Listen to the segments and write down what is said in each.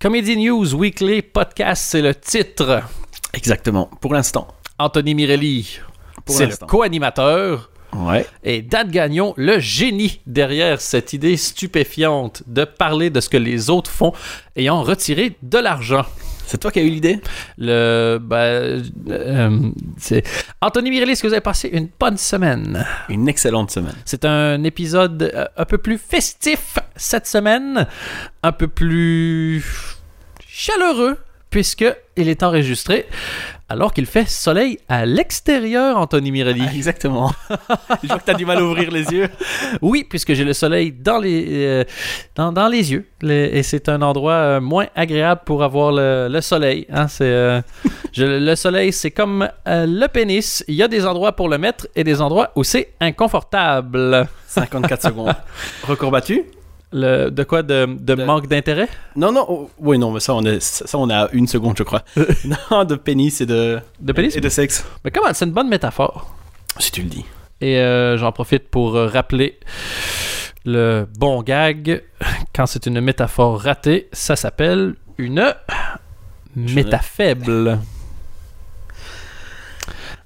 Comedy News Weekly Podcast, c'est le titre. Exactement, pour l'instant. Anthony Mirelli, c'est le co-animateur. Ouais. Et Dan Gagnon, le génie derrière cette idée stupéfiante de parler de ce que les autres font ayant retiré de l'argent. C'est toi qui as eu l'idée? Le, ben, euh, c'est Anthony Mirelli, est-ce que vous avez passé une bonne semaine? Une excellente semaine. C'est un épisode euh, un peu plus festif cette semaine, un peu plus chaleureux puisque il est enregistré alors qu'il fait soleil à l'extérieur, Anthony Mirelli. Ah, exactement. Je vois que t'as du mal à ouvrir les yeux. Oui, puisque j'ai le soleil dans les, euh, dans, dans les yeux. Les- et c'est un endroit euh, moins agréable pour avoir le, le soleil. hein. C'est, euh, je- le soleil, c'est comme le pénis. Il y a des endroits pour le mettre et des endroits où c'est inconfortable. 54 secondes. Record battu Le, de quoi? De, de De- manque d'intérêt? Non, non. oh, oui, non, mais ça, on est, ça, on est à une seconde, je crois. non, de pénis et de, De pénis? et de sexe. Mais comment? C'est une bonne métaphore. Si tu le dis. Et euh, j'en profite pour euh, rappeler le bon gag. Quand c'est une métaphore ratée, ça s'appelle une métafaible.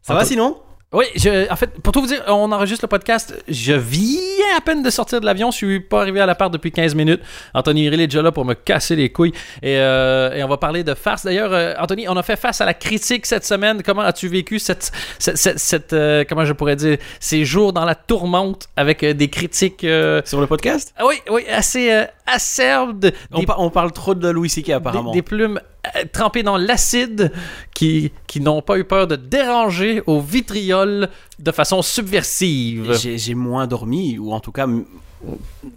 Ça va sinon? Oui, je- en fait, pour tout vous dire, on enregistre le podcast. Je viens à peine de sortir de l'avion. Je suis pas arrivé à l'appart depuis 15 minutes. Anthony Hiril est déjà là pour me casser les couilles. Et, euh, et on va parler de farce. D'ailleurs, euh, Anthony, on a fait face à la critique cette semaine. Comment as-tu vécu cette, cette, cette- cette, euh, comment je pourrais dire, ces jours dans la tourmente avec euh, des critiques, euh, Sur le podcast? Ah oui, oui, assez euh, acerbes, de- on, des par- on parle trop de Louis C.K. des, apparemment. des plumes euh, trempées dans l'acide qui, qui n'ont pas eu peur de déranger au vitriol de façon subversive. J'ai moins dormi, ou en tout cas,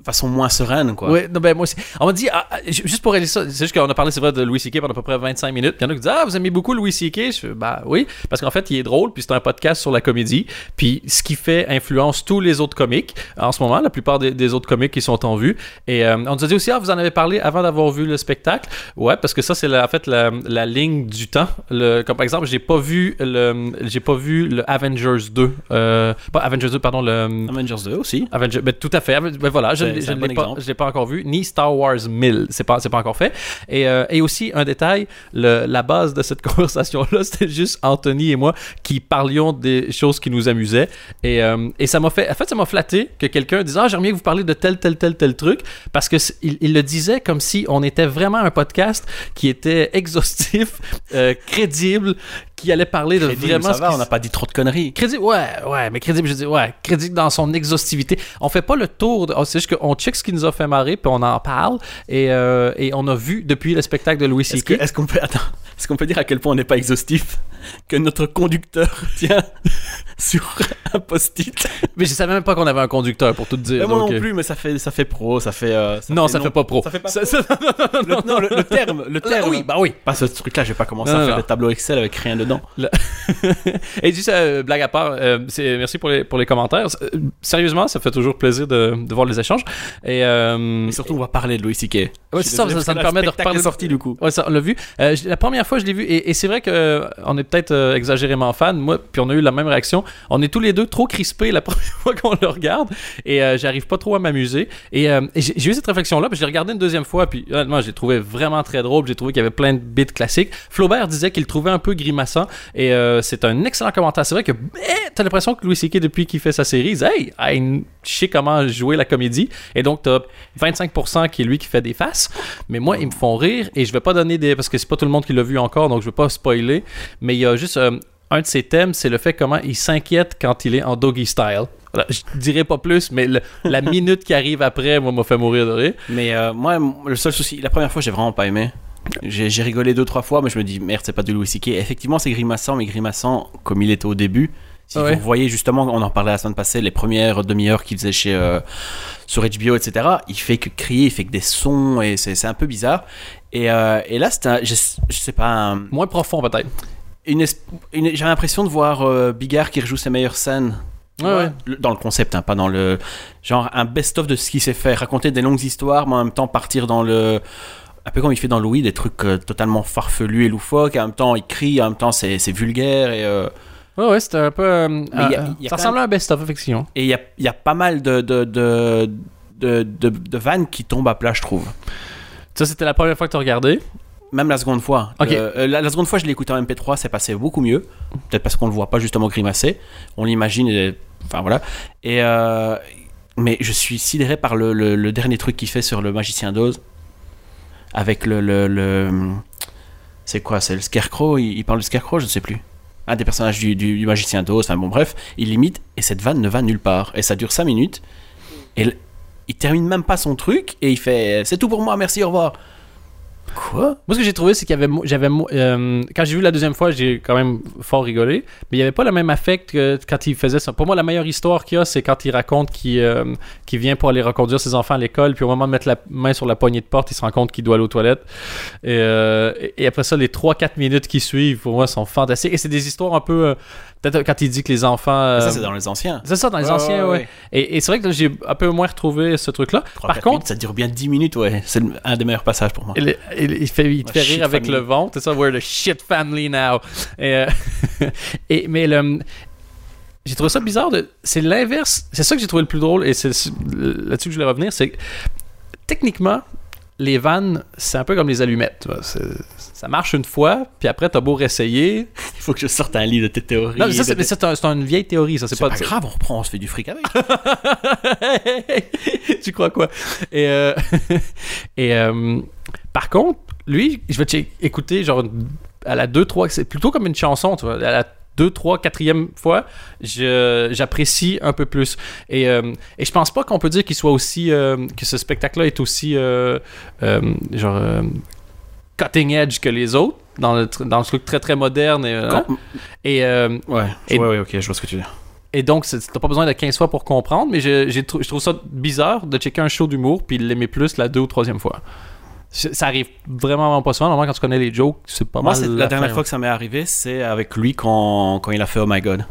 façon moins sereine, quoi. Ouais, non, ben moi aussi. On m'a dit, ah, ah, ju- juste pour réaliser ça, c'est juste qu'on a parlé, c'est vrai, de Louis C.K. pendant à peu près 25 minutes. Puis il y en a qui disent, ah, vous aimez beaucoup Louis C.K. Je bah oui, parce qu'en fait, il est drôle, puis c'est un podcast sur la comédie. Puis ce qui fait influence tous les autres comiques en ce moment, la plupart des, des autres comiques qui sont en vue. Et euh, on nous a dit aussi, ah, vous en avez parlé avant d'avoir vu le spectacle. Ouais, parce que ça, c'est en fait la, la ligne du temps. Le, comme par exemple, j'ai pas vu le, j'ai pas vu le Avengers 2. Euh, pas Avengers 2, pardon, le. Avengers 2 aussi. Avenger, ben, tout à fait. Aven- Ben voilà, je ne un bon l'ai pas, l'ai pas encore vu, ni Star Wars 1000, c'est pas, pas encore fait. Et, euh, et aussi un détail, le- la base de cette conversation-là, c'était juste Anthony et moi qui parlions des choses qui nous amusaient. Et, euh, et ça m'a fait, en fait, ça m'a flatté que quelqu'un dise ah j'aimerais bien que vous parliez de tel tel tel tel truc parce que il, il le disait comme si on était vraiment un podcast qui était exhaustif, euh, crédible, qui allait parler de Crédible, vraiment ça va, on n'a pas dit trop de conneries. Crédible, ouais, ouais, mais crédible, je dis, ouais, crédible dans son exhaustivité. On fait pas le tour, de, oh, c'est juste qu'on check ce qui nous a fait marrer, puis on en parle, et, euh, et on a vu depuis le spectacle de Louis C.K. est-ce qu'on peut, attends, est-ce qu'on peut dire à quel point on n'est pas exhaustif que notre conducteur tient sur un post-it Mais je savais même pas qu'on avait un conducteur, pour tout dire. Mais Moi donc, non euh, plus, mais ça fait, ça fait pro, ça fait. euh, Non, ça fait pas pro. Ça fait pas Ça- pro. ça- non, non, non, Le, non, terme, le terme. oui, bah oui. Pas ce truc-là, je vais pas commencer Non, à non, faire non. des tableaux Excel avec rien dedans. Et juste, euh, blague à part, euh, c'est- merci pour les, pour les commentaires. Euh, Sérieusement, ça fait toujours plaisir de, de voir les échanges. Et, surtout, on va parler de Louis C.K. Ouais, c'est ça, ça, ça me permet de reparler. sorti du coup. Ouais, ça, on l'a vu. La première fois, je l'ai vu, et, c'est vrai que euh, est peut-être euh, exagérément fan, moi, puis on a eu la même réaction. On est tous les deux trop crispés la première fois qu'on le regarde, et euh, j'arrive pas trop à m'amuser. Et, j'ai eu cette réflexion-là, puis je l'ai regardé une deuxième fois, puis honnêtement, j'ai trouvé vraiment très drôle. J'ai trouvé qu'il y avait plein de bits classiques. Flaubert disait qu'il trouvait un peu grimaçant, et c'est un excellent commentaire. C'est vrai que t'as l'impression que Louis C.K., depuis qu'il fait sa série, il dit Hey, je sais comment jouer la comédie, et donc t'as 25% qui est lui qui fait des faces, mais moi, ils me font rire, et je vais pas donner des. Parce que c'est pas tout le monde qui l'a vu encore, donc je vais pas spoiler, mais il y a juste. euh, un de ses thèmes, c'est le fait comment il s'inquiète quand il est en doggy style. Voilà, je dirais pas plus, mais le- la minute qui arrive après, moi, m'a fait mourir de rire. Mais euh, moi, le seul souci, la première fois, j'ai vraiment pas aimé. J'ai rigolé deux, trois fois, mais je me dis, merde, c'est pas du Louis C.K. Effectivement, c'est grimaçant, mais grimaçant comme il était au début. Si Ouais. vous voyez justement, on en parlait la semaine passée, les premières demi-heures qu'il faisait chez euh, sur HBO, etc. Il fait que crier, il fait que des sons et c'est un peu bizarre. Et, euh, et là, c'était, un- je, je sais pas, un- Moins profond, peut-être. une, es- une- j'ai l'impression de voir euh, Bigard qui rejoue ses meilleures scènes. Ouais, ouais. Le- Dans le concept, hein, pas dans le. Genre un best-of de ce qu'il sait faire. Raconter des longues histoires, mais en même temps partir dans le. Un peu comme il fait dans Louis, des trucs euh, totalement farfelus et loufoques. Et en même temps, il crie, en même temps, c'est vulgaire. Et Ouais, ouais, c'était un peu. euh, a- euh, ça ressemble à un best-of, effectivement. et il y a, il y a pas mal de, de, de- de vannes qui tombent à plat, je trouve. Ça, c'était la première fois que tu regardé? Même la seconde fois. Euh, euh, la, la seconde fois, je l'ai écouté en MP3, c'est passé beaucoup mieux. Peut-être parce qu'on le voit pas justement grimacer. On l'imagine, et- enfin voilà. Et euh, mais je suis sidéré par le, le- le dernier truc qu'il fait sur le magicien d'Oz. Avec le. le, le- c'est quoi C'est le Scarecrow? Il, il parle du Scarecrow Je ne sais plus. Un des personnages du, du- du magicien d'Oz. Enfin bon, bref. Il limite et cette vanne ne va nulle part. Et ça dure 5 minutes. Et il termine même pas son truc et il fait C'est tout pour moi, merci, au revoir. Quoi? Moi, ce que j'ai trouvé, c'est qu'il y avait. J'avais, euh, quand j'ai vu la deuxième fois, j'ai quand même fort rigolé. Mais il n'y avait pas le même affect que quand il faisait ça. Pour moi, la meilleure histoire qu'il y a, c'est quand il raconte qu'il, euh, vient pour aller reconduire ses enfants à l'école. Puis au moment de mettre la main sur la poignée de porte, il se rend compte qu'il doit aller aux toilettes. Et, euh, et après ça, les 3-4 minutes qui suivent, pour moi, sont fantastiques. Et c'est des histoires un peu. Euh, peut-être quand il dit que les enfants. euh, Ça, c'est dans les anciens. c'est ça, dans les anciens, ouais. Et, et c'est vrai que là, j'ai un peu moins retrouvé ce truc-là. Par contre, minutes, ça dure bien 10 minutes, ouais. C'est un des meilleurs passages pour moi. il, il- il fait, il te fait rire avec family. le ventre, c'est ça, we're the shit family now. Et, euh, et- mais le, j'ai trouvé ça bizarre. de- c'est l'inverse. C'est ça que j'ai trouvé le plus drôle, et c'est c'est là-dessus que je voulais revenir. C'est que techniquement, les vannes, c'est un peu comme les allumettes. Ça marche une fois, puis après, t'as beau réessayer. Il faut que je sorte un livre de tes théories. Non, mais ça, c'est, une vieille théorie, ça. C'est, pas, pas, grave, on reprend, on se fait du fric avec. tu crois quoi? Et, euh, et euh, par contre, lui, je vais te écouter genre à la 2, 3, c'est plutôt comme une chanson, tu vois. À la 2, 3, 4e fois, j'apprécie un peu plus. Et, euh, et je pense pas qu'on peut dire qu'il soit aussi. euh, que ce spectacle-là est aussi. euh, euh, genre. cutting edge que les autres, dans le, dans le truc très très moderne. Et, euh, Ouais, Et- ouais, ouais, ok, je vois ce que tu veux dire. et donc, t'as pas besoin de 15 fois pour comprendre, mais je, je trouve ça bizarre de checker un show d'humour puis de l'aimer plus la deux ou troisième fois. Ça arrive vraiment, pas souvent. Normalement, quand tu connais les jokes, c'est pas Moi, mal. c'est la l'affaire. dernière fois que ça m'est arrivé, c'est avec lui quand, quand il a fait Oh My God.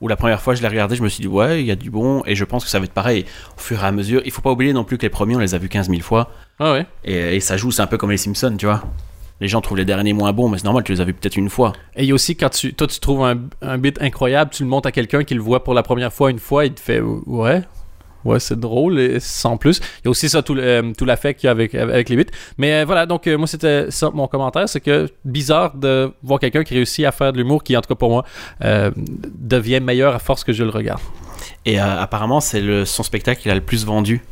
Où la première fois je l'ai regardé, je me suis dit, ouais, il y a du bon, et je pense que ça va être pareil au fur et à mesure. Il faut pas oublier non plus que les premiers, on les a vus 15 000 fois, Ah ouais. et, et ça joue, c'est un peu comme les Simpsons, tu vois. Les gens trouvent les derniers moins bons, mais c'est normal, tu les as vus peut-être une fois. Et aussi, quand tu, toi, tu trouves un, un bit incroyable, tu le montres à quelqu'un qui le voit pour la première fois une fois, il te fait Ouais. Ouais, c'est drôle, et sans plus. Il y a aussi ça, tout, euh, tout l'affect qu'il y a avec, avec les bits. Mais euh, voilà, donc euh, moi, c'était ça mon commentaire. C'est que bizarre de voir quelqu'un qui réussit à faire de l'humour qui, en tout cas pour moi, euh, devient meilleur à force que je le regarde. Et apparemment, c'est son spectacle qu'il a le plus vendu.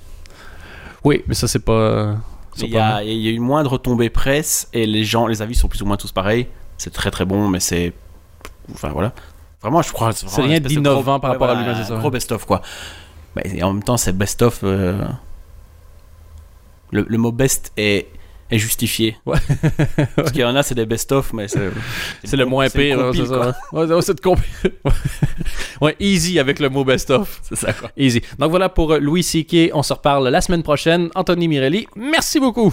Oui, mais ça, c'est pas. Il y, a, il y a eu moins de retombées presse, et les gens, les avis sont plus ou moins tous pareils. C'est très très bon, mais c'est. Enfin voilà. Vraiment, je crois. C'est rien une d'innovant par ouais, rapport à voilà, lui-même, c'est un Gros best-of, quoi. Mais et en même temps, c'est best-of. euh, Le, le mot best est, est justifié. Ouais. Parce qu'il y en a, c'est des best-of, mais c'est. C'est le moins pire, hein, c'est ça. Ouais, c'est ouais, easy avec le mot best-of. C'est ça, quoi. Easy. Donc voilà pour euh, Louis C.K. On se reparle la semaine prochaine. Anthony Mirelli, merci beaucoup.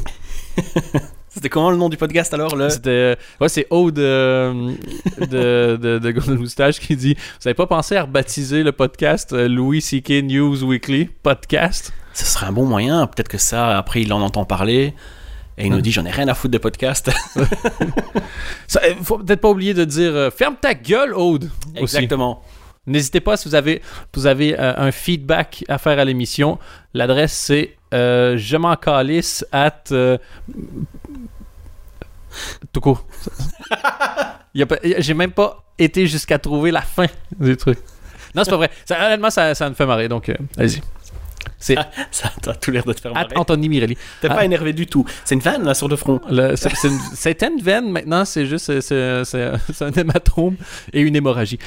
C'était comment le nom du podcast alors le... C'était, euh, ouais, c'est Aude euh, de, de, de Golden Moustache qui dit Vous avez pas pensé à rebaptiser le podcast euh, Louis C.K. News Weekly Podcast Ce serait un bon moyen. Peut-être que ça, après, il en entend parler. Et il nous dit J'en ai rien à foutre des podcasts. Ça, Faut peut-être pas oublier de dire euh, Ferme ta gueule, Aude. Exactement. N'hésitez pas si vous avez, vous avez euh, un feedback à faire à l'émission. L'adresse c'est euh, je m'en calisse at euh, tout court. J'ai même pas été jusqu'à trouver la fin du truc. Non, c'est pas vrai. Ça, honnêtement, ça, ça me fait marrer. Donc, euh, allez-y. C'est Ça a tout l'air de te faire marrer. Anthony Mirelli. T'es Ah. pas énervé du tout. C'est une vanne là sur le front. C'est une- C'était une veine, maintenant, c'est juste c'est un hématome et une hémorragie.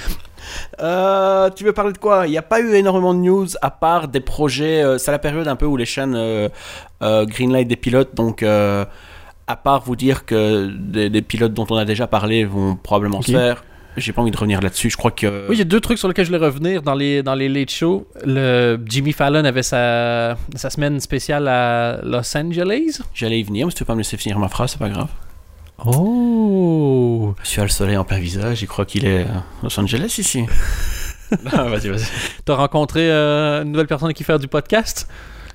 Euh, tu veux parler de quoi? Il n'y a pas eu énormément de news à part des projets. euh, c'est la période un peu où les chaînes euh, greenlight des pilotes. Donc, à part vous dire que des, des pilotes dont on a déjà parlé vont probablement se faire. J'ai pas envie de revenir là-dessus. Je crois que. Oui, il y a deux trucs sur lesquels je voulais revenir dans les, dans les late shows. Le, Jimmy Fallon avait sa, sa semaine spéciale à Los Angeles. J'allais y venir, mais si tu veux pas me laisser finir ma phrase, c'est pas grave. Oh! Suis à le soleil en plein visage. Il croit qu'il est à Los Angeles ici. Non, vas-y, vas-y. T'as rencontré euh, une nouvelle personne qui faire du podcast?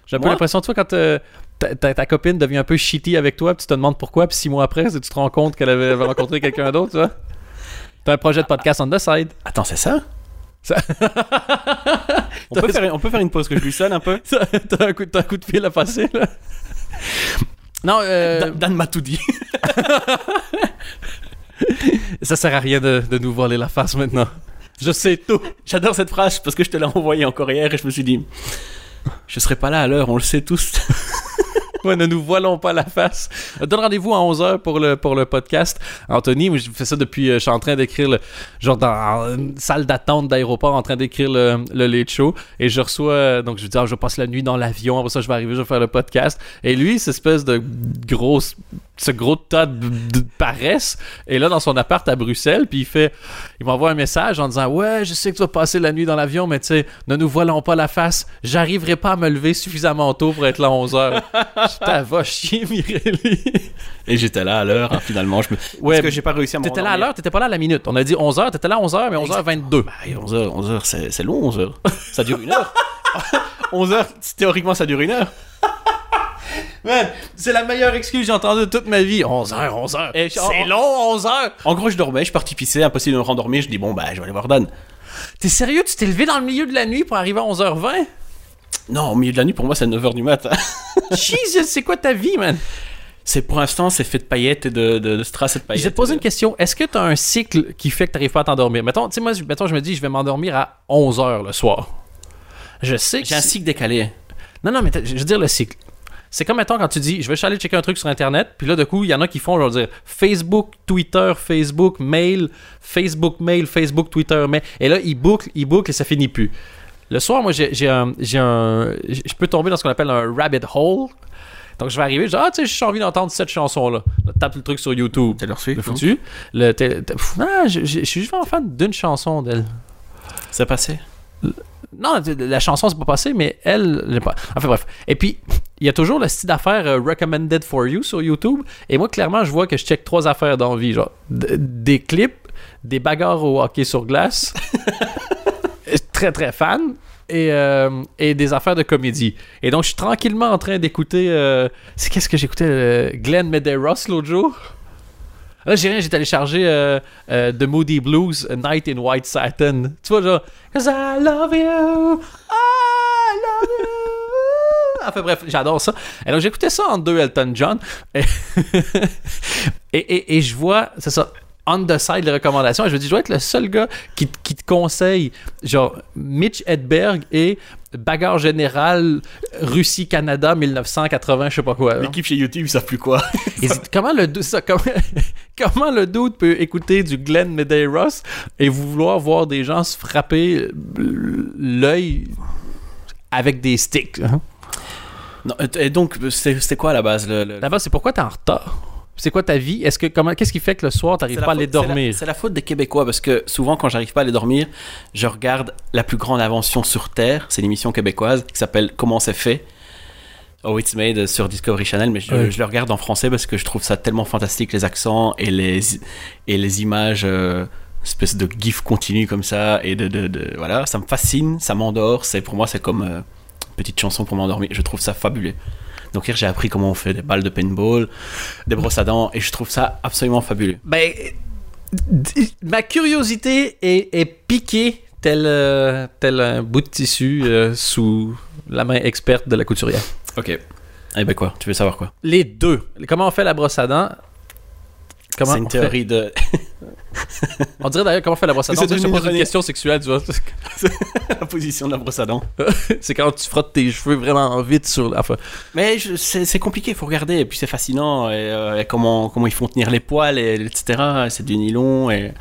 J'ai un peu l'impression, tu vois, quand euh, ta, ta- ta copine devient un peu shitty avec toi, puis tu te demandes pourquoi, puis six mois après, tu te rends compte qu'elle avait, rencontré quelqu'un d'autre, tu vois? T'as un projet de podcast on the side. Attends, c'est ça? Ça- on, peut faire, on peut faire une pause que je lui sonne un peu? T'as un, coup- t'as un coup de fil à passer, là? Non, euh, Dan, Dan m'a tout dit. ça sert à rien de, de nous voler la face maintenant. Je sais tout. J'adore cette phrase parce que je te l'ai envoyée encore hier et je me suis dit, je serai pas là à l'heure, on le sait tous. Ouais, ne nous voilons pas la face. Donne rendez-vous à 11h pour le, pour le podcast. Anthony, je fais ça depuis. euh, je suis en train d'écrire, le, genre dans une salle d'attente d'aéroport, en train d'écrire le, le late show. Et je reçois. euh, donc, je dis, ah, je passe la nuit dans l'avion. Après ça, je vais arriver, je vais faire le podcast. Et lui, cette espèce de grosse. Ce gros tas de, de paresse est là dans son appart à Bruxelles. Puis il fait. Il m'envoie un message en disant Ouais, je sais que tu vas passer la nuit dans l'avion, mais tu sais, ne nous voilons pas la face. J'arriverai pas à me lever suffisamment tôt pour être là à 11h. Putain, va chier, Mirelli. Et j'étais là à l'heure, hein, finalement. Je me... Ouais, parce que j'ai pas réussi à me T'étais là à l'heure, t'étais pas là à la minute. On a dit 11h, t'étais là à 11h, mais 11h22. Bah, 11h, 11h, c'est c'est long, 11h. Ça dure une heure. 11h, théoriquement, ça dure une heure. Man, c'est la meilleure excuse que j'ai entendue de toute ma vie. 11h, 11h. Et je- C'est long, 11h. En gros, je dormais, je suis parti pisser, impossible de me rendormir. Je dis, bon, bah, je vais aller voir Dan. T'es sérieux? Tu t'es levé dans le milieu de la nuit pour arriver à 11h20? Non, au milieu de la nuit, pour moi, c'est 9h du matin. Jesus, c'est quoi ta vie, man? C'est pour l'instant, c'est fait de paillettes et de, de, de strass et de Je paillettes. vais te poser une question. Est-ce que t'as un cycle qui fait que t'arrives pas à t'endormir? Mettons, tu sais, moi, je- mettons, je me dis, je vais m'endormir à 11h le soir. Je sais que J'ai un cycle décalé. Non, non, mais je veux dire le cycle. C'est comme, mettons, quand tu dis, je vais aller checker un truc sur Internet, puis là, de coup, il y en a qui font, je veux dire, Facebook, Twitter, Facebook, mail, Facebook, mail, Facebook, Twitter, mail. Et là, ils bouclent, ils bouclent et ça finit plus. Le soir, moi, j'ai un. j'ai un- Je peux tomber dans ce qu'on appelle un rabbit hole. Donc, je vais arriver, je dis, ah, tu sais, j'ai envie d'entendre cette chanson-là. Là, Tape le truc sur YouTube. Taylor Swift, Le foutu? Le, ah, je je- je suis juste fan d'une chanson d'elle. C'est passé. Non, la chanson, c'est pas passé, mais elle, pas. Enfin bref. Et puis, il y a toujours le style d'affaires euh, recommended for you sur YouTube. Et moi, clairement, je vois que je check trois affaires dans la vie. Genre, des clips, des bagarres au hockey sur glace. très, très fan. Et, euh, et des affaires de comédie. Et donc, je suis tranquillement en train d'écouter. euh, c'est qu'est-ce que j'écoutais euh, Glenn Medeiros l'autre jour? Là, j'ai rien, j'ai téléchargé euh, euh, The Moody Blues, A Night in White Satin. Tu vois, genre, Cause I love you. Enfin bref, j'adore ça. Et donc, j'écoutais ça en deux Elton John. Et, et, et- et je vois, c'est ça, on the side les recommandations. Et je me dis, je dois être le seul gars qui, qui te conseille, genre, Mitch Hedberg et Bagarre Générale Russie-Canada 1980, je sais pas quoi. L'équipe chez YouTube, ils savent plus quoi. Et comment le ça, comment, comment le dude peut écouter du Glenn Medeiros et vouloir voir des gens se frapper l'œil avec des sticks hein? Non, et donc, c'est- quoi à la base le, le- D'abord, c'est pourquoi t'es en retard? C'est quoi ta vie? Est-ce que comment qu'est-ce qui fait que le soir t'arrives la pas à aller c'est la- dormir? C'est la, faute des Québécois parce que souvent quand j'arrive pas à aller dormir, je regarde la plus grande invention sur Terre. C'est l'émission québécoise qui s'appelle Comment c'est fait? Oh It's Made sur Discovery Channel, mais je, le regarde en français parce que je trouve ça tellement fantastique, les accents et les, et les images, euh, espèce de gif continu comme ça, et de, de, de- voilà, ça me fascine, ça m'endort, c'est pour moi c'est comme euh, petite chanson pour m'endormir, je trouve ça fabuleux. Donc hier j'ai appris comment on fait des balles de paintball, des brosses à dents, et je trouve ça absolument fabuleux. Ben ma curiosité est, est piquée tel euh, tel un bout de tissu euh, sous la main experte de la couturière. Ok. Eh ben quoi Tu veux savoir quoi? Les deux. Comment on fait la brosse à dents? Comment C'est une fait- théorie de. On dirait d'ailleurs comment on fait la brosse à dents? Je te devenu pose une question sexuelle, tu vois. la position de la brosse à dents. C'est quand tu frottes tes cheveux vraiment vite sur la. Enfin, Mais je- c'est compliqué, il faut regarder. Et puis c'est fascinant. Et, euh, et comment, comment ils font tenir les poils, et, etc. C'est du nylon. Et,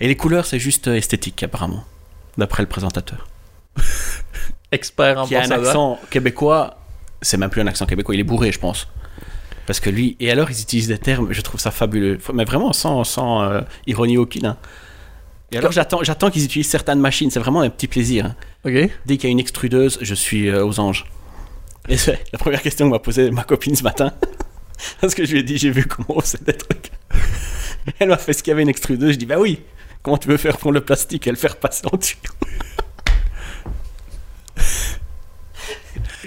et les couleurs, c'est juste euh, esthétique, apparemment. D'après le présentateur. expert en Qui a brosse un accent québécois. C'est même plus un accent québécois, il est bourré, je pense. Parce que lui. Et alors, ils utilisent des termes, je trouve ça fabuleux. Mais vraiment sans, sans euh, ironie aucune. hein. Et alors, j'attends j'attends qu'ils utilisent certaines machines. C'est vraiment un petit plaisir. hein. Dès qu'il y a une extrudeuse, je suis euh, aux anges. Et c'est la première question que m'a posée ma copine ce matin. Parce que je lui ai dit, j'ai vu comment on faisait des trucs. Elle m'a fait ce qu'il y avait une extrudeuse. Je dis, bah oui, comment tu veux faire pour le plastique et le faire passer en dessus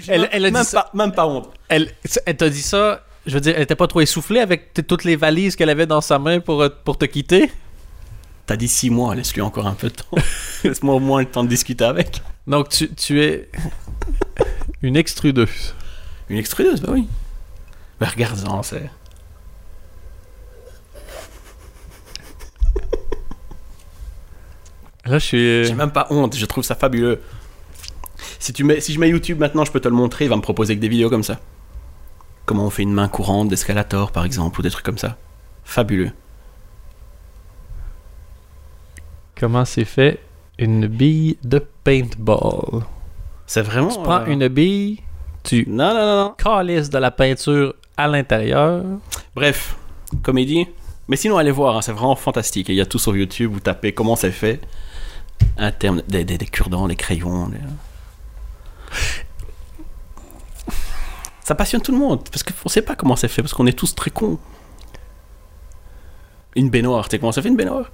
Elle- elle a dit même, ça- pas, même pas honte. Elle, elle t'a dit ça. Je veux dire, elle était pas trop essoufflée avec toutes les valises qu'elle avait dans sa main pour, euh, pour te quitter? T'as dit six mois, laisse-lui encore un peu de temps. Laisse-moi au moins le temps de discuter avec. Donc tu, tu es une extrudeuse. Une extrudeuse, bah oui. Mais regarde-en, c'est. Là, je suis. J'ai même pas honte, je trouve ça fabuleux. Si, tu mets, si je mets YouTube maintenant, je peux te le montrer, il va me proposer que des vidéos comme ça. Comment on fait une main courante d'escalator, par exemple, ou des trucs comme ça. Fabuleux. Comment c'est fait une bille de paintball? C'est vraiment. Tu prends euh, une bille, tu Non, non, non, non. calisses de la peinture à l'intérieur. Bref, comédie. Mais sinon, allez voir, hein, c'est vraiment fantastique. Il y a tout sur YouTube, vous tapez comment c'est fait. Un terme, des, des, des cure-dents, des crayons. des- Ça passionne tout le monde, parce qu'on sait pas comment c'est fait, parce qu'on est tous très cons. Une baignoire, tu sais comment ça fait une baignoire?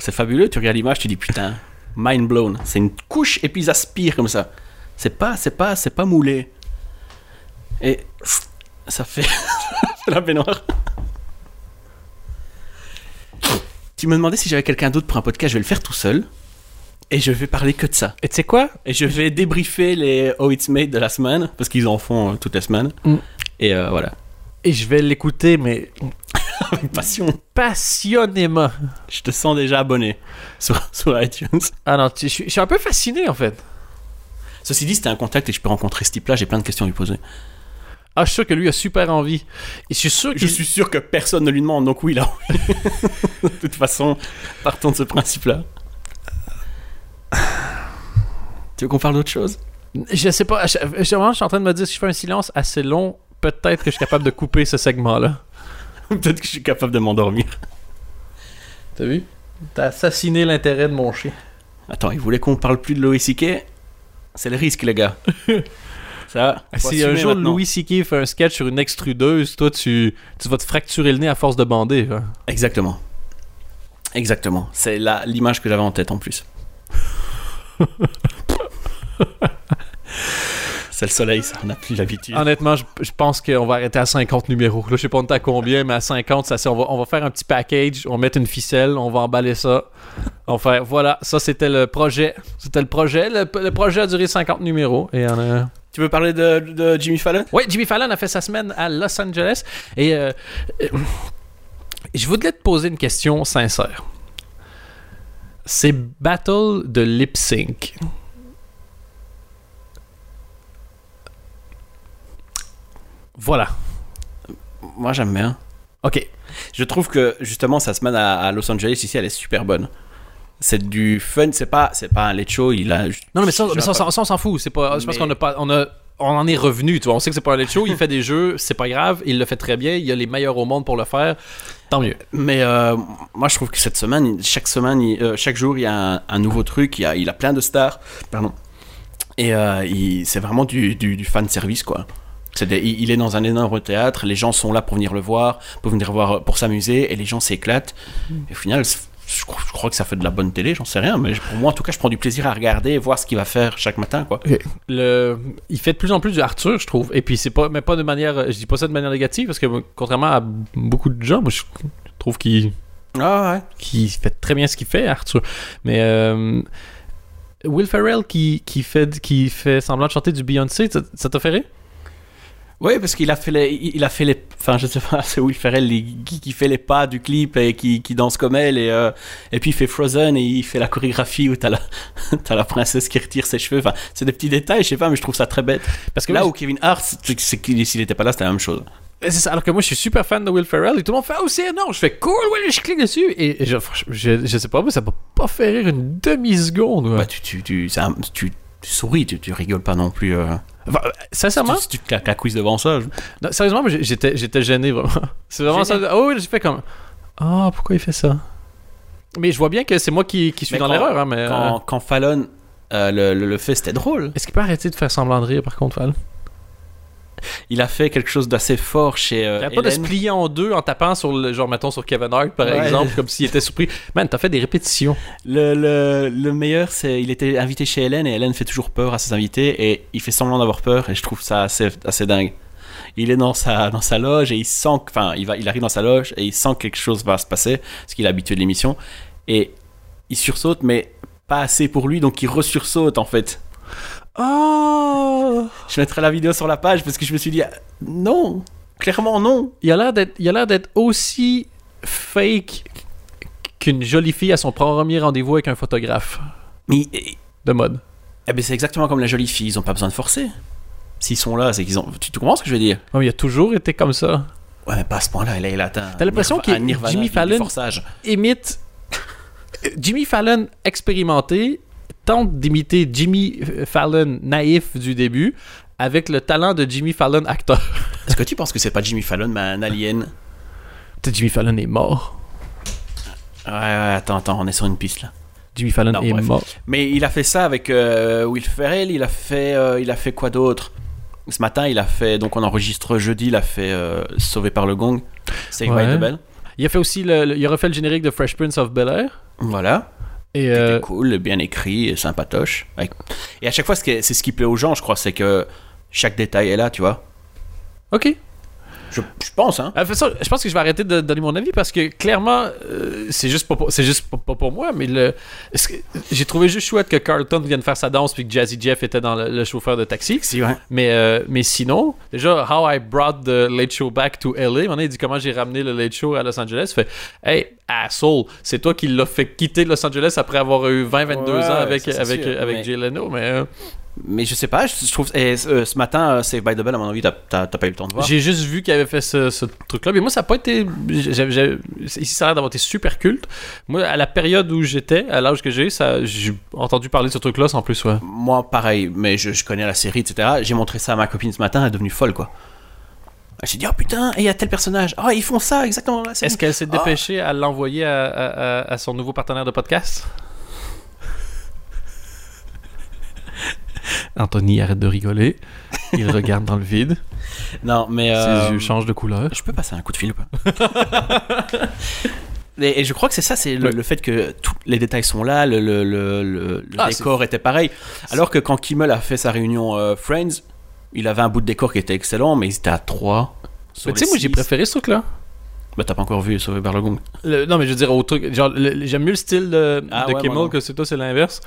C'est fabuleux, tu regardes l'image, tu dis putain, mind blown. C'est une couche et puis ils aspirent comme ça. C'est pas, c'est pas, c'est pas moulé. Et ça fait la baignoire. Tu me demandais si j'avais quelqu'un d'autre pour un podcast, je vais le faire tout seul. Et je vais parler que de ça. Et tu sais quoi? Et je vais débriefer les Oh It's Made de la semaine, parce qu'ils en font euh, toutes les semaines. Mm. Et euh, voilà. Et je vais l'écouter, mais Avec passion. passionnément. Je te sens déjà abonné sur, sur iTunes. Ah non, tu- je suis je suis un peu fasciné en fait. Ceci dit, c'était un contact et je peux rencontrer ce type-là, j'ai plein de questions à lui poser. Ah, je suis sûr que lui a super envie. Et je suis sûr que Je suis sûr que personne ne lui demande, donc oui, là. de toute façon, partons de ce principe-là. Tu veux qu'on parle d'autre chose? Je sais pas. Je, je- vraiment, je suis en train de me dire si je fais un silence assez long, peut-être que je suis capable de couper ce segment-là. Peut-être que je suis capable de m'endormir. T'as vu? T'as assassiné l'intérêt de mon chien. Attends, il voulait qu'on parle plus de Louis C.K. C'est le risque, les gars. Ça, Si un jour maintenant. Louis C.K. fait un sketch sur une extrudeuse, toi, tu, tu vas te fracturer le nez à force de bander. hein. Exactement. Exactement. C'est la- l'image que j'avais en tête en plus. C'est le soleil, ça. On n'a plus l'habitude. Honnêtement, je, je pense qu'on va arrêter à 50 numéros. Là, je sais pas on est à combien, mais à 50, ça, c'est- on, va, on va faire un petit package, on va mettre une ficelle, on va emballer ça. On va faire, voilà, ça c'était le projet. C'était le projet. Le, le projet a duré 50 numéros. Et on a... Tu veux parler de, de Jimmy Fallon? Oui, Jimmy Fallon a fait sa semaine à Los Angeles. Et euh, euh, je voudrais te poser une question sincère. Ces battles de lip sync. Voilà. Moi, j'aime bien. Ok. Je trouve que justement sa semaine à, à Los Angeles ici, elle est super bonne. C'est du fun, c'est pas, c'est pas un late show. Il a. Non, non, mais ça, mais ça, ça, ça, on s'en fout. C'est pas. Je pense Mais- qu'on a pas. On a. On en est revenu, tu vois. On sait que c'est pas un late show. Il fait des jeux, c'est pas grave. Il le fait très bien. Il a les meilleurs au monde pour le faire. Tant mieux. Mais euh, moi, je trouve que cette semaine, chaque semaine, il- euh, chaque jour, il y a un, un nouveau truc. Il, y a, il a plein de stars. Pardon. Et euh, c'est vraiment du, du, du fan service, quoi. Des- il, est dans un énorme théâtre. Les gens sont là pour venir le voir, pour venir voir, pour s'amuser, et les gens s'éclatent. Et au final, je, crois- je crois que ça fait de la bonne télé. J'en sais rien, mais pour moi, en tout cas, je prends du plaisir à regarder et voir ce qu'il va faire chaque matin, quoi. le, il fait de plus en plus du Arthur, je trouve. Et puis c'est pas, mais pas de manière, je dis pas ça de manière négative parce que contrairement à beaucoup de gens, moi je trouve qu'il, Ah ouais. qu'il fait très bien ce qu'il fait, Arthur. Mais euh, Will Ferrell qui, qui fait, qui fait semblant de chanter du Beyoncé, ça ça t'a fait rire? Oui, parce qu'il a fait les, il a fait les, enfin je sais pas, c'est Will Ferrell qui, qui fait les pas du clip et qui, qui danse comme elle et euh, et puis il fait Frozen et il fait la chorégraphie où t'as la t'as la princesse qui retire ses cheveux. Enfin, c'est des petits détails, je sais pas, mais je trouve ça très bête. Parce que Là où Kevin Hart, c'est c'est s'il était pas là, c'était la même chose. c'est ça, alors que moi je suis super fan de Will Ferrell et tout le monde fait ah aussi non, je fais cool, ouais, je clique dessus et je, je, je sais pas, mais ça m'a pas fait rire une demi seconde. Bah tu tu tu, c'est un- tu, tu souris, tu, tu rigoles pas non plus. Euh, Enfin, sincèrement, si tu te claques la cuisse devant ça. je- Non, sérieusement, j'étais, j'étais gêné vraiment. C'est vraiment ça. Oh oui, j'ai fait comme. Ah, pourquoi il fait ça? Mais je vois bien que c'est moi qui, qui suis Mais dans l'erreur, hein, mais. euh, Quand, quand Fallon euh, le, le, le fait, c'était drôle. Est-ce qu'il peut arrêter de faire semblant de rire par contre, Val Il a fait quelque chose d'assez fort chez euh, Il arrête pas de se plier en deux en tapant sur le. Genre, mettons sur Kevin Hart par Ouais. exemple, comme s'il était surpris. Man, t'as fait des répétitions. Le, le, le meilleur, c'est il était invité chez Hélène et Hélène fait toujours peur à ses invités et il fait semblant d'avoir peur et je trouve ça assez, assez dingue. Il est dans sa, dans sa loge et il sent, que- enfin, il, va, il arrive dans sa loge et il sent que quelque chose va se passer parce qu'il est habitué de l'émission et il sursaute mais pas assez pour lui donc il resursaute en fait. Oh Je mettrai la vidéo sur la page parce que je me suis dit, non, clairement non. Il a l'air d'être, il a l'air d'être aussi fake qu'une jolie fille à son premier rendez-vous avec un photographe Mais eh, de mode. eh ben, c'est exactement comme la jolie fille, ils ont pas besoin de forcer. S'ils sont là, c'est qu'ils ont. Tu, tu comprends ce que je veux dire? Ouais, mais il a toujours été comme ça. Ouais, mais pas à ce point-là, il a, il atteint. T'as l'impression Nirvana Jimmy Fallon-. Imite Jimmy Fallon expérimenté tente d'imiter Jimmy Fallon naïf du début avec le talent de Jimmy Fallon acteur. Est-ce que tu penses que c'est pas Jimmy Fallon, mais un alien? Peut-être Jimmy Fallon est mort. Ouais, ouais, attends, attends, on est sur une piste là. Jimmy Fallon Non, est bref. mort. Mais il a fait ça avec euh, Will Ferrell, il a fait, euh, il a fait quoi d'autre? Ce matin, il a fait, donc on enregistre jeudi, il a fait euh, Sauvé par le Gong, Save Ouais. by the Bell. Il a fait aussi le, le- il a refait le générique de Fresh Prince of Bel Air. Voilà. Et euh, cool, bien écrit et sympatoche. Et à chaque fois, c'est ce qui plaît aux gens, je crois, c'est que chaque détail est là, tu vois. ok. Je, je pense, hein. Ça, je pense que je vais arrêter de donner mon avis parce que clairement, euh, c'est juste pas pour, c'est juste pas, pas pour moi, mais le, j'ai trouvé juste chouette que Carlton vienne faire sa danse puis que Jazzy Jeff était dans le, le chauffeur de taxi. Si, ouais. Mais, euh, mais sinon, déjà, How I Brought the Late Show Back to LA, maintenant, il dit comment j'ai ramené le Late Show à Los Angeles. Fait, hey, asshole, c'est toi qui l'as fait quitter Los Angeles après avoir eu 20-22 Ouais, ans avec, ça, c'est avec, sûr, avec mais- Jay Leno. Mais euh, Mais je sais pas, je, trouve. Et, euh, ce matin, euh, Save by the Bell, à mon avis, t'as- pas eu le temps de voir. j'ai juste vu qu'il avait fait ce, ce truc-là. Mais moi, ça n'a pas été. ici, ça a l'air d'avoir été super culte. Moi, à la période où j'étais, à l'âge que j'ai, j'ai entendu parler de ce truc-là sans plus. Ouais. Moi, pareil, mais je, je connais la série, etc. J'ai montré ça à ma copine ce matin, elle est devenue folle, quoi. Elle s'est dit, oh putain, et il y a tel personnage. Oh, ils font ça exactement dans la série. Est-ce qu'elle s'est Ah. dépêchée à l'envoyer à, à- à- à son nouveau partenaire de podcast? Anthony arrête de rigoler. Il regarde dans le vide. Non, mais. Ses euh, yeux changent de couleur. Je peux passer un coup de fil ou pas? Et, et je crois que c'est ça, c'est le, fait que tous les détails sont là, le, le, le, le- le Ah, décor était pareil. Alors que quand Kimmel a fait sa réunion euh, Friends, il avait un bout de décor qui était excellent, mais ils étaient à 3. Mais tu sais, moi j'ai préféré ce truc-là. Bah, t'as pas encore vu le Gong. Le- non, mais je veux dire, au truc. Genre, le- j'aime mieux le style de, Ah de ouais, Kimmel que c'est toi, c'est l'inverse.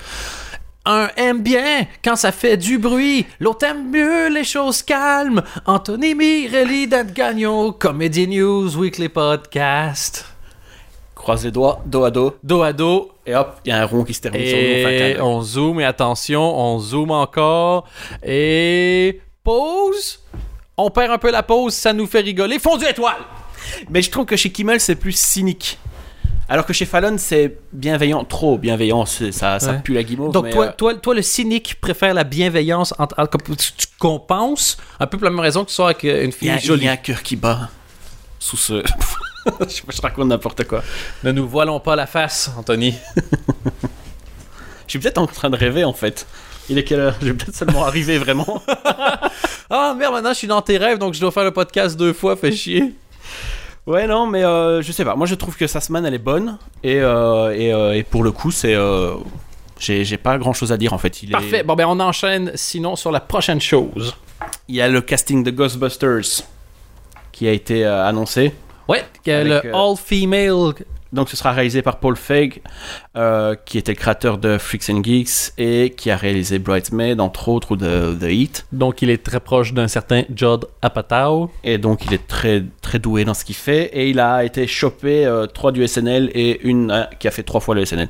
Un aime bien quand ça fait du bruit, l'autre aime mieux les choses calmes. Anthony Mirelli, Dan Gagnon, Comedy News, Weekly Podcast. Croise les doigts, dos à dos, Dos à dos, et hop, il y a un rond qui se termine sur Et d'œil. on zoome, et attention, on zoome encore. Et pause. On perd un peu la pause, ça nous fait rigoler. Fondu étoile! Mais je trouve que chez Kimmel, c'est plus cynique. Alors que chez Fallon, c'est bienveillant, trop bienveillant, ça, ça Ouais. pue la guimauve. Donc, mais, toi, euh, toi, toi, le cynique préfère la bienveillance. En, en- comme tu, tu compenses un peu pour la même raison que tu sors avec euh, une il fille y, a, jolie. il y a un cœur qui bat sous ce. je je raconte n'importe quoi. Ne nous voilons pas la face, Anthony. Je suis peut-être en train de rêver en fait. Il est quelle heure? Je vais peut-être seulement arriver vraiment. Ah merde, maintenant je suis dans tes rêves, donc je dois faire le podcast deux fois, fait chier. Ouais, non, mais euh, je sais pas. Moi, je trouve que sa semaine, elle est bonne. Et, euh, et, euh, et pour le coup, c'est. j'ai j'ai pas grand chose à dire en fait. Il est- Parfait. Bon, ben on enchaîne sinon sur la prochaine chose. Il y a le casting de Ghostbusters qui a été annoncé. Ouais, Avec, le all-female. Donc, ce sera réalisé par Paul Feig, euh, qui était le créateur de Freaks and Geeks et qui a réalisé Bridesmaid, entre autres, ou de The Heat. Donc il est très proche d'un certain Judd Apatow. Et donc, il est très, très doué dans ce qu'il fait. Et il a été chopé euh, trois du SNL et une euh, qui a fait trois fois le SNL.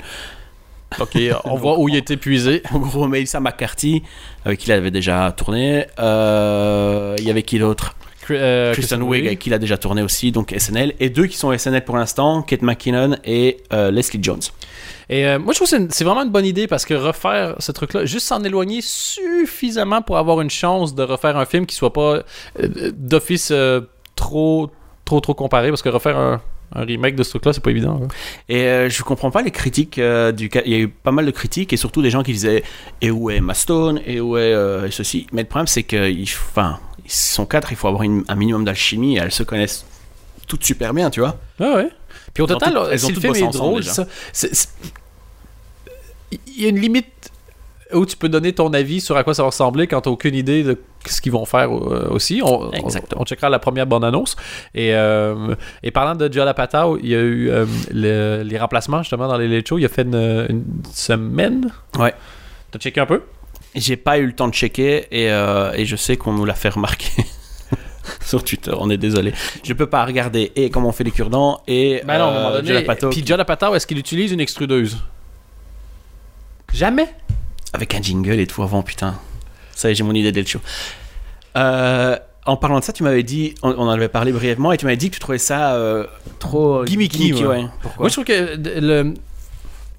Ok, on voit où il est épuisé. En gros, Melissa McCarthy, avec qui il avait déjà tourné. Euh, il y avait qui d'autre? Euh, Kristen Wiig, avec qui il a déjà tourné aussi, donc SNL. Et deux qui sont SNL pour l'instant, Kate McKinnon et euh, Leslie Jones. Et euh, moi, je trouve que c'est vraiment une bonne idée parce que refaire ce truc-là, juste s'en éloigner suffisamment pour avoir une chance de refaire un film qui soit pas euh, d'office trop, trop, trop comparé parce que refaire un, un remake de ce truc-là, c'est pas évident. hein. Et euh, je comprends pas les critiques euh, du Il y a eu pas mal de critiques et surtout des gens qui disaient Et où est Emma Stone Et où est euh, ceci Mais le problème, c'est qu'ils enfin, ils sont quatre, il faut avoir une- un minimum d'alchimie et elles se connaissent toutes super bien, tu vois. Ah ouais. Puis au Elles ont total, elles ont si le toutes film bossé est ensemble, drôle, déjà. ça, c'est- c'est- il y a une limite où tu peux donner ton avis sur à quoi ça va ressembler quand t'as aucune idée de ce qu'ils vont faire euh, aussi. On, on, Exactement. on checkera la première bande-annonce. Et, euh, et parlant de Joe Apatow, il y a eu euh, le- les remplacements justement dans les Late Show. Il a fait une, une semaine. Ouais. T'as checké un peu? J'ai pas eu le temps de checker et, euh, et je sais qu'on nous l'a fait remarquer. Sur Twitter, on est désolé. Je peux pas regarder et comment on fait les cure-dents et Ben non, euh, donné. Apatow Puis John Apatow, est-ce qu'il utilise une extrudeuse? Jamais. avec un jingle et tout avant, putain. Ça y est, j'ai mon idée d'être chaud. Euh, en parlant de ça, tu m'avais dit, on, on en avait parlé brièvement, et tu m'avais dit que tu trouvais ça euh, trop Gimmicky, ouais. ouais. Pourquoi? Moi, je trouve que le,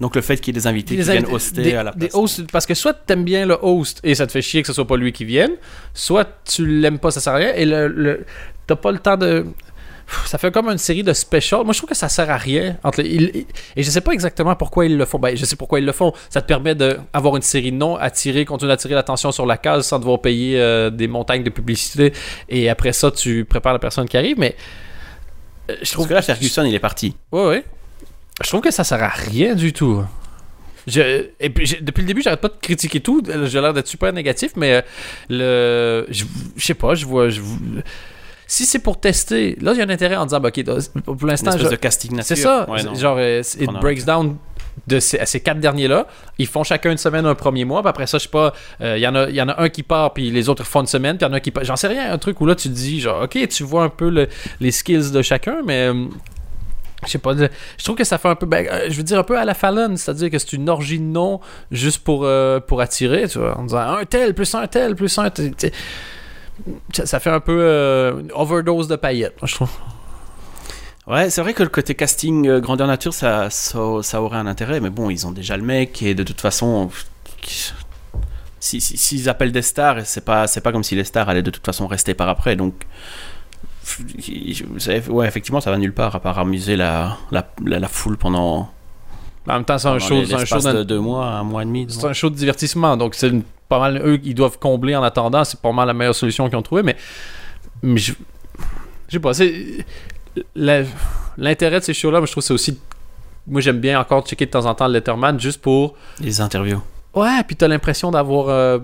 Donc le fait qu'il y ait des invités des qui viennent hoster des- à la des place. hosts- parce que soit t'aimes bien le host et ça te fait chier que ce soit pas lui qui vienne, soit tu l'aimes pas, ça sert à rien, et le, le- t'as pas le temps de. Ça fait comme une série de specials. Moi, je trouve que ça sert à rien. Entre les- il- il- et je sais pas exactement pourquoi ils le font. Ben, je sais pourquoi ils le font. Ça te permet d'avoir une série de noms, attirer, continuer d'attirer l'attention sur la case sans devoir payer euh, des montagnes de publicité. Et après ça, tu prépares la personne qui arrive. Mais euh, je trouve Parce que là, Ferguson, il est parti. Ouais, ouais. Je trouve que ça sert à rien du tout. Je, et puis, depuis le début, j'arrête pas de critiquer tout. J'ai l'air d'être super négatif, mais euh, le, je, je sais pas, je vois. Je, si c'est pour tester, là, il y a un intérêt en disant, bah, ok, pour Une l'instant, espèce je- de casting nature. c'est ça. Ouais, genre, euh, it breaks down de ces, à ces quatre derniers-là. Ils font chacun une semaine un premier mois. Puis après ça, je sais pas, euh, il y, en a- y en a un qui part, puis les autres font une semaine. Puis il y en a un qui part. J'en sais rien, un truc où là, tu te dis, genre, ok, tu vois un peu le- les skills de chacun, mais. Euh, je sais pas, je trouve que ça fait un peu, ben, euh, je veux dire un peu à la Fallon, c'est-à-dire que c'est une orgie de noms juste pour, euh, pour attirer, en disant un tel, plus un tel, plus un tel. Ça, fait un peu euh, une overdose de paillettes, je trouve. Ouais, c'est vrai que le côté casting euh, grandeur nature, ça, ça, aurait un intérêt, mais bon, ils ont déjà le mec et de toute façon, si- si- s'ils appellent des stars, c'est pas, c'est pas comme si les stars allaient de toute façon rester par après, donc. Ouais, effectivement, ça va nulle part à part amuser la, la, la, la foule pendant, En même temps, c'est un show, c'est un show de deux mois, un mois et demi. C'est un show de divertissement, donc c'est pas mal eux ils doivent combler en attendant. C'est pas mal la meilleure solution qu'ils ont trouvée, mais, mais je, je sais pas. L'intérêt de ces shows-là. Moi, je trouve c'est aussi. Moi, j'aime bien encore checker de temps en temps le Letterman juste pour. Les interviews. Ouais, puis t'as l'impression d'avoir euh,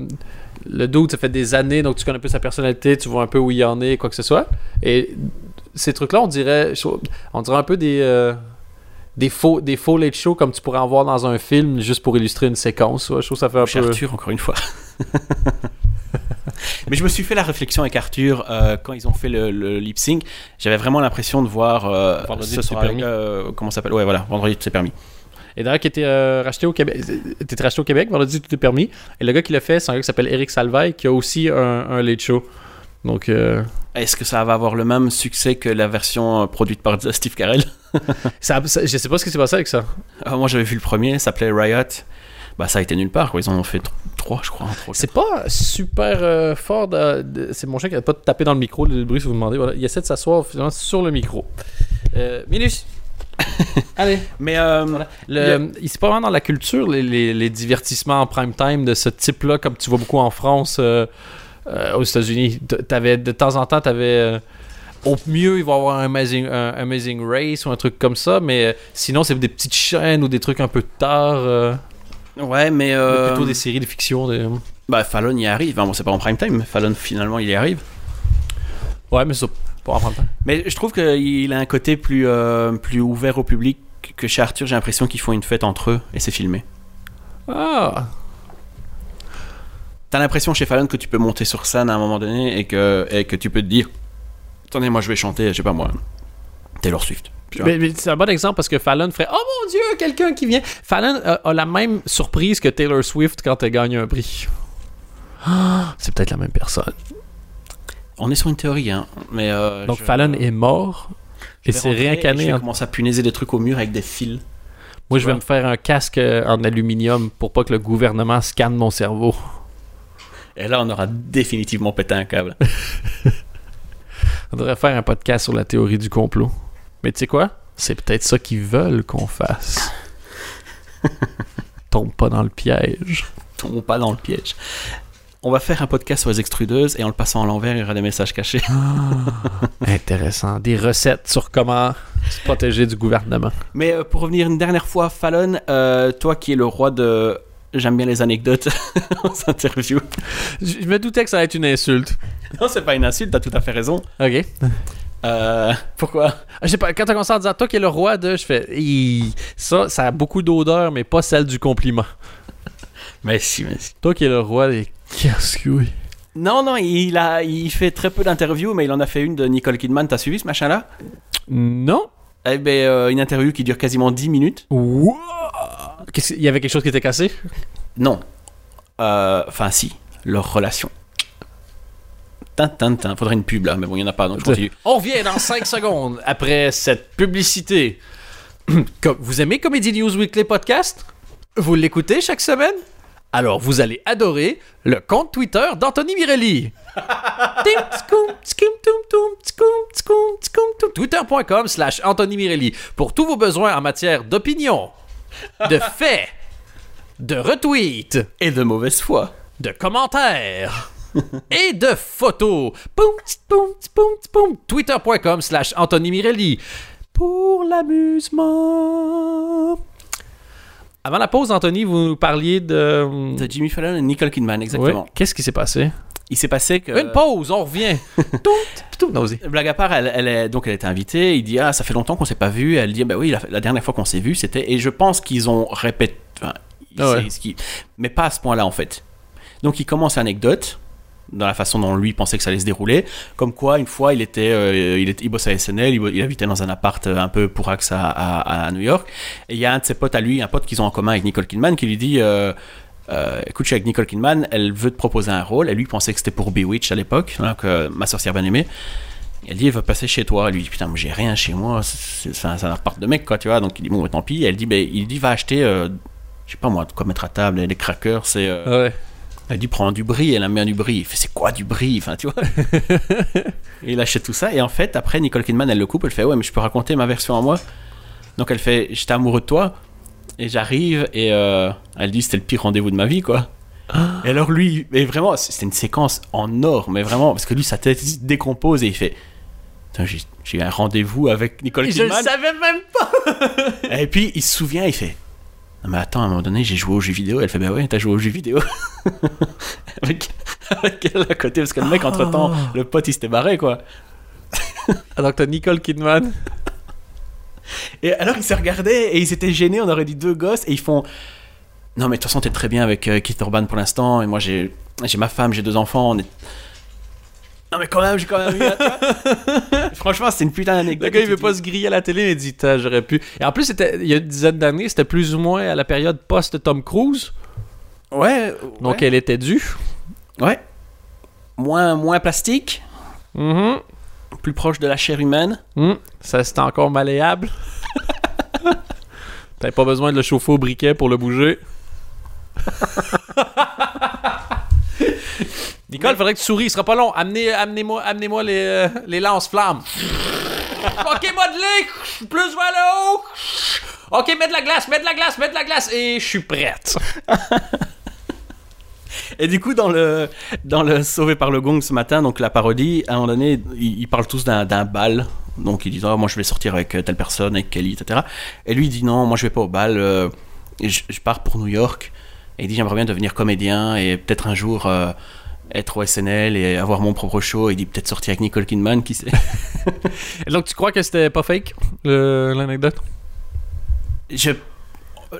le dude, ça fait des années, donc tu connais un peu sa personnalité, tu vois un peu où il en est, quoi que ce soit. Et ces trucs-là, on dirait, on dirait un peu des euh, des faux des faux late show comme tu pourrais en voir dans un film juste pour illustrer une séquence. ouais. Je trouve ça fait un Chez peu. Arthur, encore une fois. Mais je me suis fait la réflexion avec Arthur euh, quand ils ont fait le, le lip sync. J'avais vraiment l'impression de voir euh, Vendredi ce permis. euh, comment s'appelle? Ouais, voilà, vendredi c'est permis. Et d'ailleurs, qui était euh, racheté au Québec. Était racheté au Québec, vendredi, tout est permis. Et le gars qui l'a fait, c'est un gars qui s'appelle Eric Salvaille, qui a aussi un, un late show. Donc, euh, Est-ce que ça va avoir le même succès que la version euh, produite par Steve Carell? Ça, ça- je sais pas ce qui s'est passé avec ça. Ah, Moi j'avais vu le premier, ça s'appelait Riot. Bah ça a été nulle part, quoi. ils en ont fait tr- trois, je crois. C'est pas super euh, fort. de- de- c'est mon chien qui a pas de taper dans le micro, le bruit, si vous demandez. Voilà. Il essaie de s'asseoir finalement sur le micro. Euh, Minus. Allez. Mais euh, Le, il C'est pas vraiment dans la culture, les, les- les divertissements en prime time de ce type-là, comme tu vois beaucoup en France, euh, euh, aux États-Unis. T'avais, de temps en temps, tu avais. au mieux, il va y avoir un Amazing, un Amazing Race ou un truc comme ça, mais sinon, c'est des petites chaînes ou des trucs un peu tard. euh, ouais, mais euh, Plutôt des séries de fiction. des- bah Fallon y arrive. Hein, bon, c'est pas en prime time, mais Fallon finalement il y arrive. Ouais, mais ça, Mais je trouve qu'il a un côté plus, euh, plus ouvert au public que chez Arthur. J'ai l'impression qu'ils font une fête entre eux et c'est filmé. Ah! T'as l'impression chez Fallon que tu peux monter sur scène à un moment donné et que, et que tu peux te dire Attendez, moi je vais chanter, je sais pas moi, Taylor Swift. Mais, mais c'est un bon exemple parce que Fallon ferait Oh mon dieu, quelqu'un qui vient. Fallon a, a la même surprise que Taylor Swift quand elle gagne un prix. Ah, c'est peut-être la même personne. On est sur une théorie, hein. Mais euh, Donc je- Fallon est mort je et rentrer réincarné. et Je en- vais commencer à punaiser des trucs au mur avec des fils. Moi, je vais me faire un casque en aluminium pour pas que le gouvernement scanne mon cerveau. Et là, on aura définitivement pété un câble. On devrait faire un podcast sur la théorie du complot. Mais tu sais quoi? C'est peut-être ça qu'ils veulent qu'on fasse. Tombe pas dans le piège. Tombons pas dans le piège. On va faire un podcast sur les extrudeuses et en le passant à l'envers, il y aura des messages cachés. Intéressant. Des recettes sur comment se protéger du gouvernement. Mais euh, pour revenir une dernière fois, Fallon, euh, toi qui es le roi de. J'aime bien les anecdotes en interview. Je me doutais que ça allait être une insulte. Non, c'est pas une insulte, t'as tout à fait raison. Ok. Euh, pourquoi? Ah, Je sais pas, quand t'as commencé en disant toi qui es le roi de, je fais ça, ça a beaucoup d'odeur, mais pas celle du compliment. Mais si, mais si. Toi qui es le roi des casse-couilles. Non, non, il, a, il fait très peu d'interviews, mais il en a fait une de Nicole Kidman. T'as suivi ce machin-là? Non. Eh ben, euh, une interview qui dure quasiment 10 minutes. Wow. Qu'est-ce- Il y avait quelque chose qui était cassé? Non. Euh, Enfin, si. Leur relation. Tintin, tintin. Faudrait une pub là, mais bon, il n'y en a pas, donc je continue. On revient dans 5 secondes après cette publicité. Vous aimez Comedy News Weekly Podcast? Vous l'écoutez chaque semaine? Alors vous allez adorer le compte Twitter d'Anthony Mirelli. Twitter.com slash Anthony Mirelli pour tous vos besoins en matière d'opinion, de faits, de retweets, Et de mauvaise foi. de commentaires et de photos. Twitter.com slash Anthony Mirelli. Pour l'amusement. Avant la pause, Anthony, vous nous parliez de... De Jimmy Fallon et Nicole Kidman, exactement. Qu'est-ce qui s'est passé? Il s'est passé que. Une pause, on revient. Tout, tout, non, vas-y. Blague à part, elle, elle est, donc elle était invitée. Il dit Ah, ça fait longtemps qu'on s'est pas vu. Elle dit Bah oui, la, la dernière fois qu'on s'est vu, c'était. Et je pense qu'ils ont répété. enfin, Ah ouais. c'est ce qui- mais pas à ce point-là, en fait. Donc il commence l'anecdote dans la façon dont lui pensait que ça allait se dérouler. Comme quoi, une fois, il était, euh, il, était, à SNL, il, il habitait dans un appart euh, un peu pourrax à, à, New York. Et il y a un de ses potes à lui, un pote qu'ils ont en commun avec Nicole Kidman, qui lui dit euh, Écoute, je suis avec Nicole Kidman, elle veut te proposer un rôle. Elle lui pensait que c'était pour Bewitch à l'époque, donc euh, ma sorcière bien aimée. Elle dit, elle va passer chez toi. Elle lui dit, putain, moi j'ai rien chez moi. C'est un, appart de mec, quoi, tu vois. Donc il dit, bon, bah, tant pis. Elle dit, ben, il dit, va acheter, je sais pas moi, de quoi mettre à table, des crackers. C'est, Ouais. Elle dit, prends du brie. Elle aime bien du brie. Il fait, c'est quoi du brie? Enfin, tu vois. et il achète tout ça. Et en fait, après, Nicole Kidman, elle le coupe. Elle fait, ouais, mais je peux raconter ma version à moi. Donc elle fait, j'étais amoureux de toi. Et j'arrive et euh, elle dit, c'était le pire rendez-vous de ma vie, quoi. Et alors lui, mais vraiment, c'était une séquence en or, mais vraiment, parce que lui, sa tête se décompose et il fait. J'ai- eu un rendez-vous avec Nicole Je le Kidman. savais même pas. Et puis il se souvient, il fait. Non mais attends, à un moment donné, j'ai joué aux jeux vidéo. Elle fait, bah ouais, t'as joué aux jeux vidéo. avec, avec elle à côté, parce que le mec, entre temps, le pote, il s'était barré, quoi. Alors que t'as Nicole Kidman. Et alors ils se regardaient et ils étaient gênés, on aurait dit deux gosses, et ils font. Non mais de toute façon, t'es très bien avec euh, Keith Urban pour l'instant, et moi j'ai ma femme, j'ai deux enfants, on est. Non mais quand même, j'ai quand même eu. Franchement, c'est une putain d'anecdote. Le gars, il veut pas se griller à la télé, mais il dit, j'aurais pu. Et en plus, il y a une dizaine d'années, c'était plus ou moins à la période post-Tom Cruise. Ouais. Donc, elle était due. Ouais. Moins, moins plastique, Mhm. plus proche de la chair humaine. Hmm, Ça, c'était encore malléable. T'avais pas besoin de le chauffer au briquet pour le bouger. Nicole, faudrait que tu souris, il sera pas long. Amenez, amenez-moi, amenez-moi les, euh, les lance-flammes. ok, modelé, plus vers le haut. Ok, mets de la glace, mets de la glace, mets de la glace, et je suis prête. Et du coup, dans le, dans le Sauvé par le Gong ce matin, donc la parodie, à un moment donné, ils, ils parlent tous d'un d'un bal. Donc ils disent, oh, moi je vais sortir avec euh, telle personne, avec Kelly, etc. Et lui il dit, non, moi je vais pas au bal, euh, et je, je pars pour New York. Et il dit, j'aimerais bien devenir comédien et peut-être un jour euh, être au SNL et avoir mon propre show. Et peut-être sortir avec Nicole Kidman, qui sait. Et donc, tu crois que c'était pas fake, l'anecdote? je,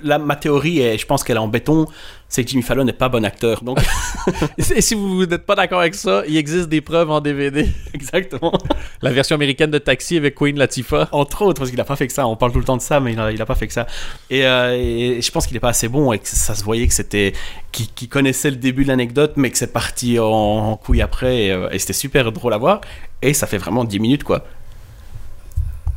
là, ma théorie, est, je pense qu'elle est en béton, c'est que Jimmy Fallon n'est pas bon acteur. Donc, Et si vous n'êtes pas d'accord avec ça, il existe des preuves en DVD. exactement. La version américaine de Taxi avec Queen Latifah. Entre autres, parce qu'il a pas fait que ça. On parle tout le temps de ça, mais il a, il a pas fait que ça. Et, euh, et je pense qu'il est pas assez bon et que ça se voyait que c'était. qu'il qu'il connaissait le début de l'anecdote, mais que c'est parti en, en couille après. Et, euh, et c'était super drôle à voir. Et ça fait vraiment 10 minutes, quoi.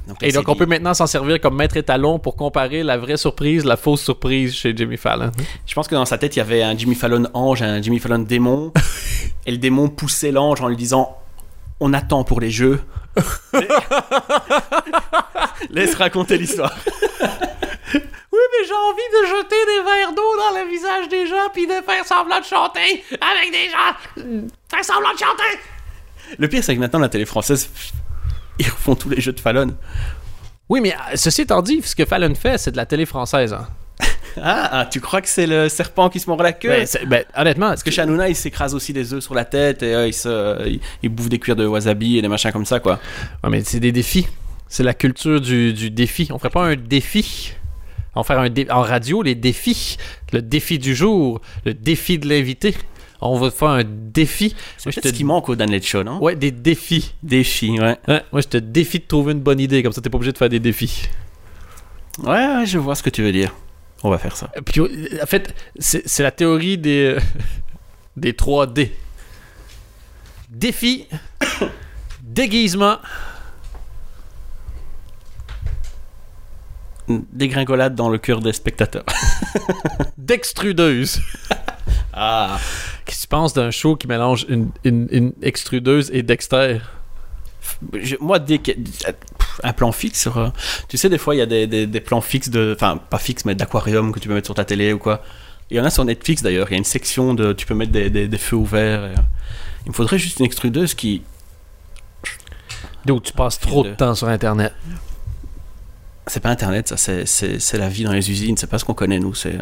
Là, Et donc, on peut maintenant s'en servir comme maître étalon pour comparer la vraie surprise, la fausse surprise chez Jimmy Fallon. Je pense que dans sa tête, il y avait un Jimmy Fallon ange, un Jimmy Fallon démon. et le démon poussait l'ange en lui disant On attend pour les jeux. Laisse raconter l'histoire. Oui, mais j'ai envie de jeter des verres d'eau dans le visage des gens puis de faire semblant de chanter avec des gens. Faire semblant de chanter. Le pire, c'est que maintenant, la télé française, ils refont tous les jeux de Fallon. Oui, mais euh, ceci étant dit, ce que Fallon fait, c'est de la télé française. hein. Ah, ah, tu crois que c'est le serpent qui se mord la queue? Ben, ben, honnêtement, Parce que Hanouna, il s'écrase aussi des œufs sur la tête et euh, il, se, il, il bouffe des cuirs de wasabi et des machins comme ça, quoi. Ouais, mais c'est des défis. C'est la culture du, du défi. On ferait pas un défi? On faire un dé- en radio les défis. Le défi du jour, le défi de l'invité. On va faire un défi. C'est Moi, je te- ce qui manque au Dan Let's Show, non Ouais, des défis. Défi, ouais. Hein, Moi, je te défie de trouver une bonne idée, comme ça, t'es pas obligé de faire des défis. Ouais, ouais, je vois ce que tu veux dire. On va faire ça. Puis, en fait, c'est c'est la théorie des, euh, des 3D. Défi, déguisement, Dégringolade dans le cœur des spectateurs. d'extrudeuse. Ah. Qu'est-ce que tu penses d'un show qui mélange une, une- une extrudeuse et Dexter? Je- moi, dès pff, un plan fixe sur. euh, tu sais, des fois, il y a des, des- des plans fixes de. Enfin, pas fixes, mais d'aquarium que tu peux mettre sur ta télé ou quoi. Il y en a sur Netflix d'ailleurs. Il y a une section de. Tu peux mettre des, feux ouverts. et, euh, il me faudrait juste une extrudeuse qui. Donc, tu passes trop de de- temps sur Internet. C'est pas Internet, ça. C'est- la vie dans les usines. C'est pas ce qu'on connaît, nous. C'est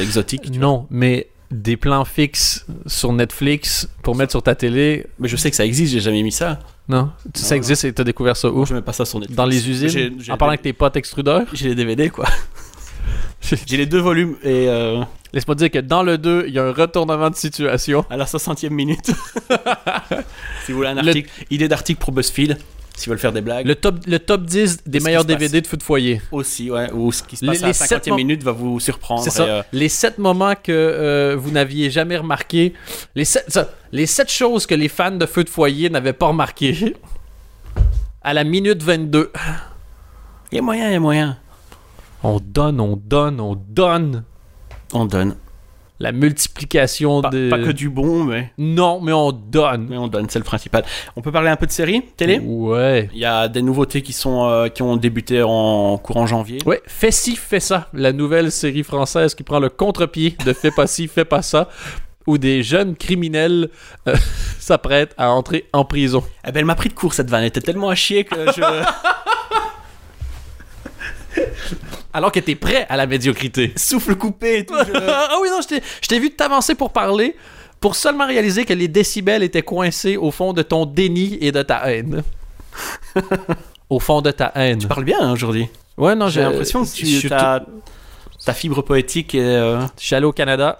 exotique. Non, mais des plans fixes sur Netflix pour mettre sur ta télé, Mais je sais que ça existe. J'ai jamais mis ça. non? Tu sais, ça existe et t'as découvert ça où? Moi, je mets pas ça sur Netflix. Dans les usines? En parlant les- avec tes potes extrudeurs? J'ai les DVD, quoi. J'ai les deux volumes et. euh, Laisse-moi dire que dans le 2, il y a un retournement de situation. à la 60e minute. si vous voulez un Le- article, idée d'article pour BuzzFeed, s'ils veulent faire des blagues. Le top, le top 10 des meilleurs. DVD de feu de foyer. Aussi, ouais, ou ce qui se Les- passe à les la sept 50e mom- minute va vous surprendre. C'est ça. euh, Les 7 moments que euh, vous n'aviez jamais remarqué. Les 7 ça, les sept choses que les fans de feu de foyer n'avaient pas remarqué. À la minute 22. Il y a moyen, il y a moyen. On donne, on donne, on donne. On donne. La multiplication Pas, de. pas que du bon, mais, Non, mais on donne. mais on donne, c'est le principal. On peut parler un peu de séries télé? Ouais. Il y a des nouveautés qui, sont, euh, qui ont débuté en courant janvier. Ouais, Fais ci, fais ça. La nouvelle série française qui prend le contre-pied de Fais pas ci, fais pas ça. Où des jeunes criminels euh, s'apprêtent à entrer en prison. Eh ben, elle m'a pris de court cette vanne, elle était tellement à chier que je. Alors que t'es prêt à la médiocrité. Souffle coupé et tout. je- ah oui, non, je t'ai- vu t'avancer pour parler, pour seulement réaliser que les décibels étaient coincés au fond de ton déni et de ta haine. au fond de ta haine. Tu parles bien hein, aujourd'hui. Ouais, non, J'ai l'impression que tu as ta fibre poétique et. euh, Je suis allé au Canada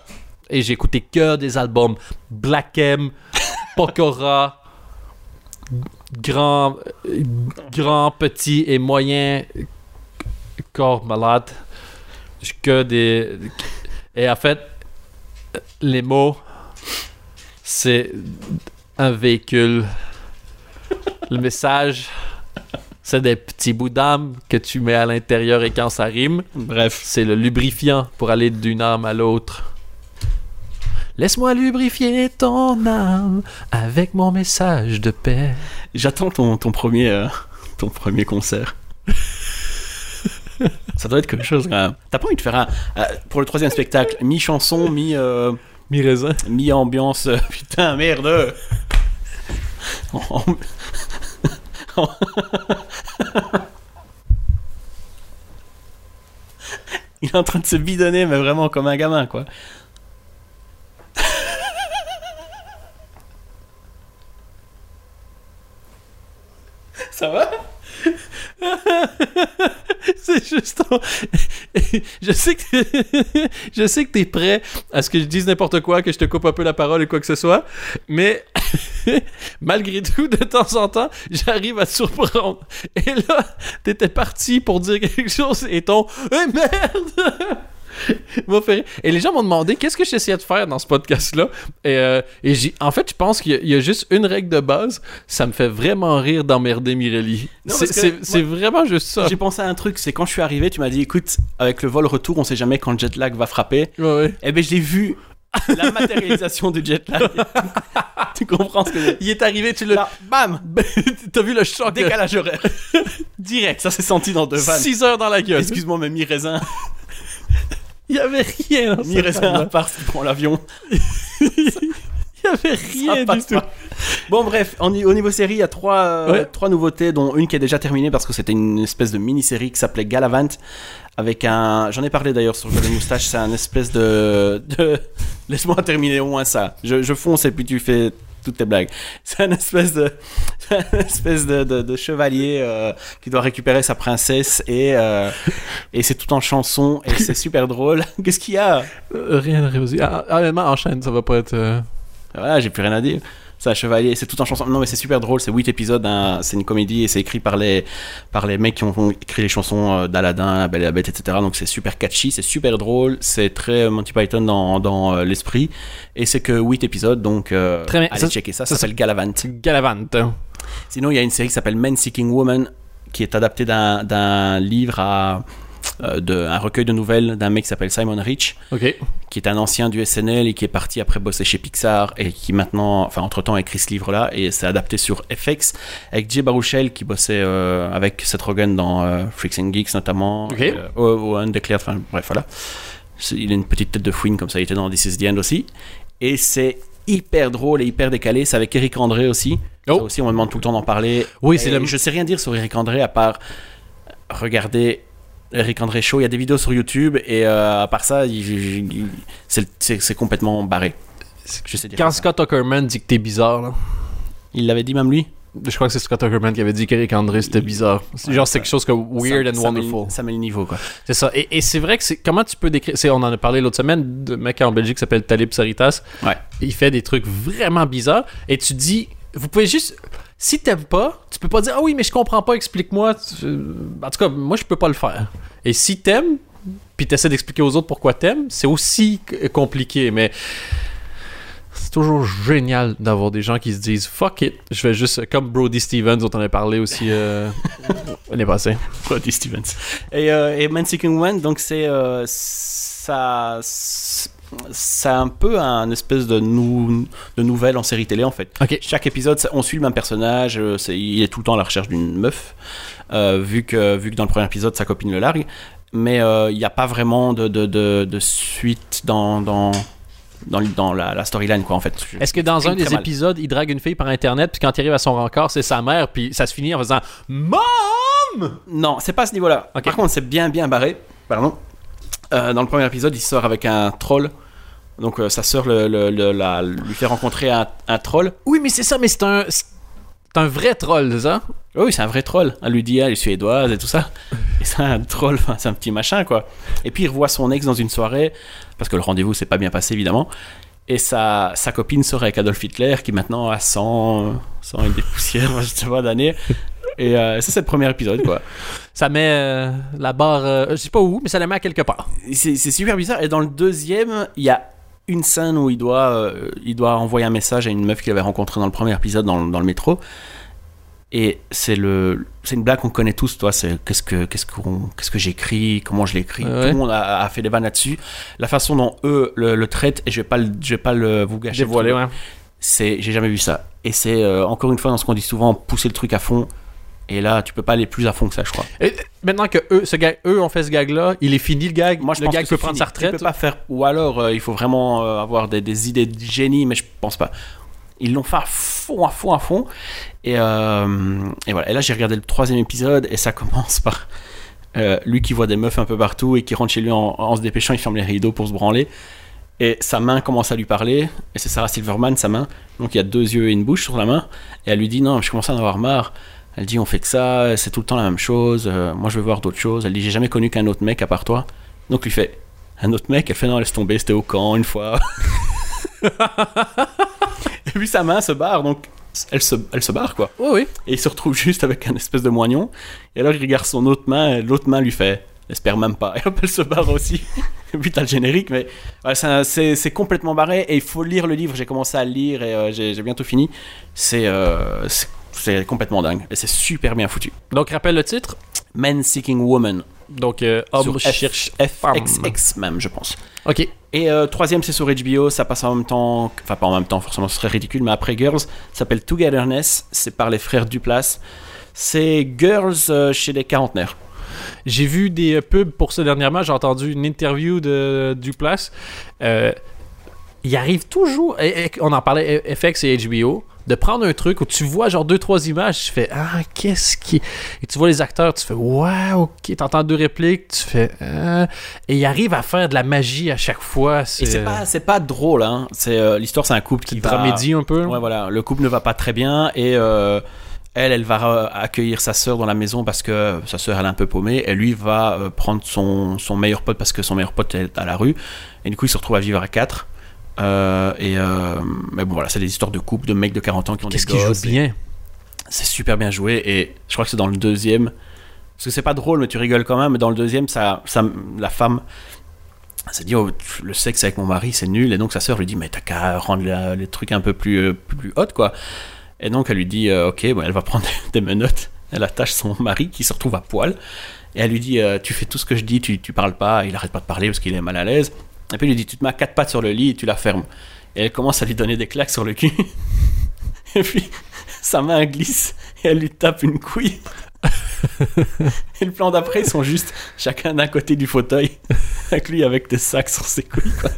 et j'ai écouté que des albums Black M, Pokora, grand, euh, grand, petit et moyen corps malade. Que des. Et en fait, les mots, c'est un véhicule. Le message, c'est des petits bouts d'âme que tu mets à l'intérieur et quand ça rime, Bref. c'est le lubrifiant pour aller d'une âme à l'autre. Laisse-moi lubrifier ton âme avec mon message de paix. J'attends ton, ton, premier, euh, ton premier concert. Ça doit être quelque chose quand même. T'as pas envie de faire un. euh, pour le troisième spectacle, mi-chanson, mi, euh, Mi-raisin. mi-ambiance. euh, putain, merde Il est en train de se bidonner, mais vraiment comme un gamin, quoi. Ça va? C'est juste. je sais que je sais que t'es prêt à ce que je dise n'importe quoi, que je te coupe un peu la parole ou quoi que ce soit, mais malgré tout, de temps en temps, j'arrive à te surprendre. Et là, t'étais parti pour dire quelque chose et ton Eh merde. Et les gens m'ont demandé qu'est-ce que j'essayais de faire dans ce podcast-là? Et, euh, et j'ai, en fait, je pense qu'il y a- il y, a juste une règle de base. Ça me fait vraiment rire d'emmerder Mirelli. C'est, parce que c'est- moi- c'est vraiment juste ça. J'ai pensé à un truc, c'est quand je suis arrivé, tu m'as dit écoute, avec le vol retour, on sait jamais quand le jet lag va frapper. Ouais, ouais. Eh ben, j'ai vu la matérialisation du jet lag. tu comprends ce que je Il est arrivé, tu. Là, bam T'as vu le choc? Décalage horaire. Direct, ça s'est senti dans deux vannes. 6 heures dans la gueule. Excuse-moi, mais mi-raisin, Il y avait rien dans cette mi-raisin à part prend l'avion. Il y avait rien du tout. pas. Bon, bref, en- au niveau série, il y a trois, euh, Ouais. trois nouveautés, dont une qui est déjà terminée parce que c'était une espèce de mini-série qui s'appelait Galavant. Avec un. J'en ai parlé d'ailleurs sur Joli Moustache, c'est un espèce de. de... Laisse-moi terminer au moins ça. Je, je fonce et puis tu fais toutes tes blagues. C'est un espèce de, un espèce de, de, de chevalier euh, qui doit récupérer sa princesse et euh, et c'est tout en chanson et c'est super drôle. Qu'est-ce qu'il y a? Euh, rien de réussi. Ah, ah, enchaîne, ça va pas être. euh, Voilà, j'ai plus rien à dire. C'est un chevalier, c'est tout en chanson. Non, mais c'est super drôle. C'est 8 épisodes. hein. C'est une comédie et c'est écrit par les, par les mecs qui ont écrit les chansons euh, d'Aladin, La Belle et la Bête, etc. Donc c'est super catchy, c'est super drôle. C'est très euh, Monty Python dans, dans euh, l'esprit. Et c'est que 8 épisodes. Donc euh, Très bien. allez Ça- checker ça. ça Ça s'appelle Galavant. Galavante. Sinon, il y a une série qui s'appelle Men Seeking Woman qui est adaptée d'un livre à. Euh, de, un recueil de nouvelles d'un mec qui s'appelle Simon Rich qui est un ancien du SNL et qui est parti après bosser chez Pixar et qui maintenant, enfin entre-temps a écrit ce livre-là et c'est adapté sur FX avec Jay Baruchel qui bossait euh, avec Seth Rogen dans euh, Freaks and Geeks notamment, Ok. et, ou- ou Undeclared, enfin bref voilà. Il a une petite tête de fouine comme ça, il était dans This is the End aussi et c'est hyper drôle et hyper décalé, c'est avec Eric André aussi. Oh. Ça aussi on me demande tout le temps d'en parler. Oui, c'est le- Je sais rien dire sur Eric André à part regarder Eric André Show. Il y a des vidéos sur YouTube et euh, à part ça, c'est- complètement barré. Je sais dire Quand. Scott Tuckerman dit que t'es bizarre, là. Il l'avait dit même lui? Je crois que c'est Scott Tuckerman qui avait dit qu'Eric André c'était bizarre. Genre c'est quelque chose comme weird Ça- and ça met- wonderful. Ça met le niveau quoi. C'est ça. Et, et c'est vrai que c'est. Comment tu peux décrire. On en a parlé l'autre semaine de mec en Belgique qui s'appelle Talib Saritas. Ouais. Il fait des trucs vraiment bizarres. Et tu dis. Vous pouvez juste. Si t'aimes pas, tu peux pas dire Ah oui, mais je comprends pas, explique-moi. Tu- En tout cas, moi, je peux pas le faire. Et si t'aimes, puis t'essaies d'expliquer aux autres pourquoi t'aimes, c'est aussi compliqué. Mais. C'est toujours génial d'avoir des gens qui se disent fuck it, je vais juste comme Brody Stevens dont on a parlé aussi euh, l'année passée. Brody Stevens. Et, euh, et Man Seeking Woman, donc c'est euh, ça, c'est un peu un espèce de, nou, de nouvelle en série télé en fait. Chaque épisode, ça- on suit le même personnage. euh, il est tout le temps à la recherche d'une meuf, euh, vu que vu que dans le premier épisode, sa copine le largue. Mais euh, il n'y a pas vraiment de, de, de, de suite dans dans dans, dans la, la storyline quoi en fait. Est-ce que dans un des mal. épisodes, il drague une fille par internet, puis quand il arrive à son rencard, c'est sa mère, puis ça se finit en faisant Mom Non, c'est pas à ce niveau-là. Ok. Par contre, c'est bien bien barré. Pardon. Euh, dans le premier épisode, il sort avec un troll. Donc euh, sa sœur le, le- le- la- lui fait rencontrer un, un troll. Oui, mais c'est ça, mais c'est un. Un vrai troll, c'est ça? Oui, c'est un vrai troll. Elle lui dit, elle est suédoise et tout ça. Et c'est un troll, enfin, c'est un petit machin, quoi. Et puis il revoit son ex dans une soirée, parce que le rendez-vous s'est pas bien passé, évidemment. Et sa, sa copine sort avec Adolf Hitler, qui maintenant a 100, euh, 100 et des poussières, je sais pas, d'années. Et euh, ça, c'est le premier épisode, quoi. Ça met euh, la barre. euh, je sais pas où, mais ça la met à quelque part. C'est super bizarre. Et dans le deuxième, il y a une scène où il doit, euh, il doit envoyer un message à une meuf qu'il avait rencontrée dans le premier épisode dans, le- dans le métro. Et c'est le, c'est une blague qu'on connaît tous, toi. C'est qu'est-ce que, qu'est-ce qu'on, qu'est-ce que j'écris, comment je l'écris. Ouais. Tout le monde a, a fait des vannes là-dessus. La façon dont eux le, le traitent, et je vais pas, le- je vais pas le vous gâcher. le Dévoilé, truc, ouais. C'est, j'ai jamais vu ça. Et c'est euh, encore une fois dans ce qu'on dit souvent, pousser le truc à fond. Et là, tu peux pas aller plus à fond que ça, je crois. Et maintenant que eux, ce gag, eux ont fait ce gag-là, il est fini le gag. Moi, je le pense gag que peut prendre sa Tu retraite. peux pas faire. Ou alors, euh, il faut vraiment euh, avoir des, des idées de génie, mais je pense pas. Ils l'ont fait à fond, à fond, à fond. Et, euh, et voilà. Et là, j'ai regardé le troisième épisode et ça commence par lui qui voit des meufs un peu partout et qui rentre chez lui en, en se dépêchant. Il ferme les rideaux pour se branler. Et sa main commence à lui parler. Et c'est Sarah Silverman, sa main. Donc il y a deux yeux et une bouche sur la main. Et elle lui dit Non, je commence à en avoir marre. Elle dit On fait que ça, c'est tout le temps la même chose. euh, moi, je veux voir d'autres choses. Elle dit J'ai jamais connu qu'un autre mec à part toi. Donc lui fait Un autre mec? Elle fait Non, laisse tomber, c'était au camp une fois. et puis sa main se barre. Donc elle se, elle se barre, quoi. Oui, oui. Et il se retrouve juste avec un espèce de moignon. Et alors il regarde son autre main, et l'autre main lui fait J'espère même pas. Et hop, elle se barre aussi. et puis t'as le générique, mais c'est complètement barré. Et il faut lire le livre. J'ai commencé à le lire et euh, j'ai j'ai bientôt fini. C'est euh, c'est- complètement dingue. Et c'est super bien foutu. Donc, rappelle le titre. Men Seeking Woman. Donc, euh, homme Sur F- cherche. FXX même, je pense. Ok. Et euh, troisième, c'est sur HBO, ça passe en même temps, enfin pas en même temps, forcément ce serait ridicule, mais après Girls, ça s'appelle Togetherness, c'est par les frères Duplass. C'est Girls euh, chez les quarantenaires. J'ai vu des euh, pubs pour ça dernièrement. J'ai entendu une interview de Duplass. Il arrive toujours. on en parlait FX et HBO. De prendre un truc où tu vois genre deux, trois images, tu fais Ah, qu'est-ce qui. Et tu vois les acteurs, tu fais Wow, ok, t'entends deux répliques, tu fais Ah. Et il arrive à faire de la magie à chaque fois. Et c'est pas, c'est pas drôle, hein. C'est, euh, l'histoire, c'est un couple qui va... dramédie un peu. Ouais, voilà. Le couple ne va pas très bien et euh, elle, elle va euh, accueillir sa sœur dans la maison parce que sa sœur, elle est un peu paumée. Et lui va euh, prendre son, son meilleur pote parce que son meilleur pote est à la rue. Et du coup, il se retrouve à vivre à quatre. Euh, et euh, mais bon, voilà, c'est des histoires de couple, de mecs de 40 ans qui ont Qu'est-ce des qu'il joue gosses. et bien? C'est super bien joué. Et je crois que c'est dans le deuxième. Parce que c'est pas drôle, mais tu rigoles quand même. Mais dans le deuxième, ça, ça, la femme s'est dit oh, le sexe avec mon mari c'est nul et donc sa sœur lui dit mais t'as qu'à rendre la- les trucs un peu plus euh, plus, hot quoi et donc elle lui dit euh, ok bon, elle va prendre des menottes elle attache son mari qui se retrouve à poil et elle lui dit tu fais tout ce que je dis tu, tu parles pas il arrête pas de parler parce qu'il est mal à l'aise et puis elle lui dit tu te mets à quatre pattes sur le lit et tu la fermes et elle commence à lui donner des claques sur le cul et puis sa main glisse et elle lui tape une couille et le plan d'après ils sont juste chacun d'un côté du fauteuil avec lui avec des sacs sur ses couilles quoi.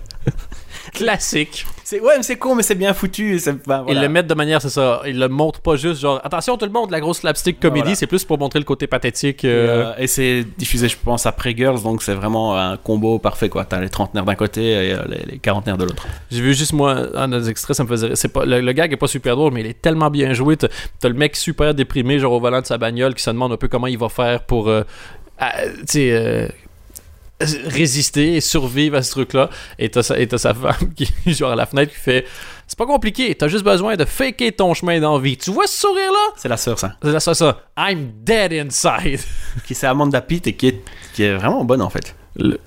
Classique. C'est ouais, mais c'est con, mais c'est bien foutu. c'est- ben, Ils le mettent de manière, c'est ça. Ils le montrent pas juste genre attention tout le monde, la grosse slapstick comédie, voilà. c'est plus pour montrer le côté pathétique. Et, euh, euh, et c'est diffusé, je pense, après Girls, donc c'est vraiment un combo parfait quoi. T'as les trentenaires d'un côté et euh, les, les quarantenaires de l'autre. J'ai vu juste moi un des extraits, ça me faisait. C'est pas le, le gag est pas super drôle, mais il est tellement bien joué. T'as t'as le mec super déprimé, genre au volant de sa bagnole, qui se demande un peu comment il va faire pour, à- tu sais. euh, résister et survivre à ce truc-là. Et t'as sa, et t'as sa femme qui, genre, à la fenêtre, qui fait C'est pas compliqué, t'as juste besoin de faker ton chemin d'envie. Tu vois ce sourire-là? C'est la sœur, ça. C'est ça, ça. I'm dead inside. Qui c'est Amanda Pitt et qui est, qui est vraiment bonne en fait. Le-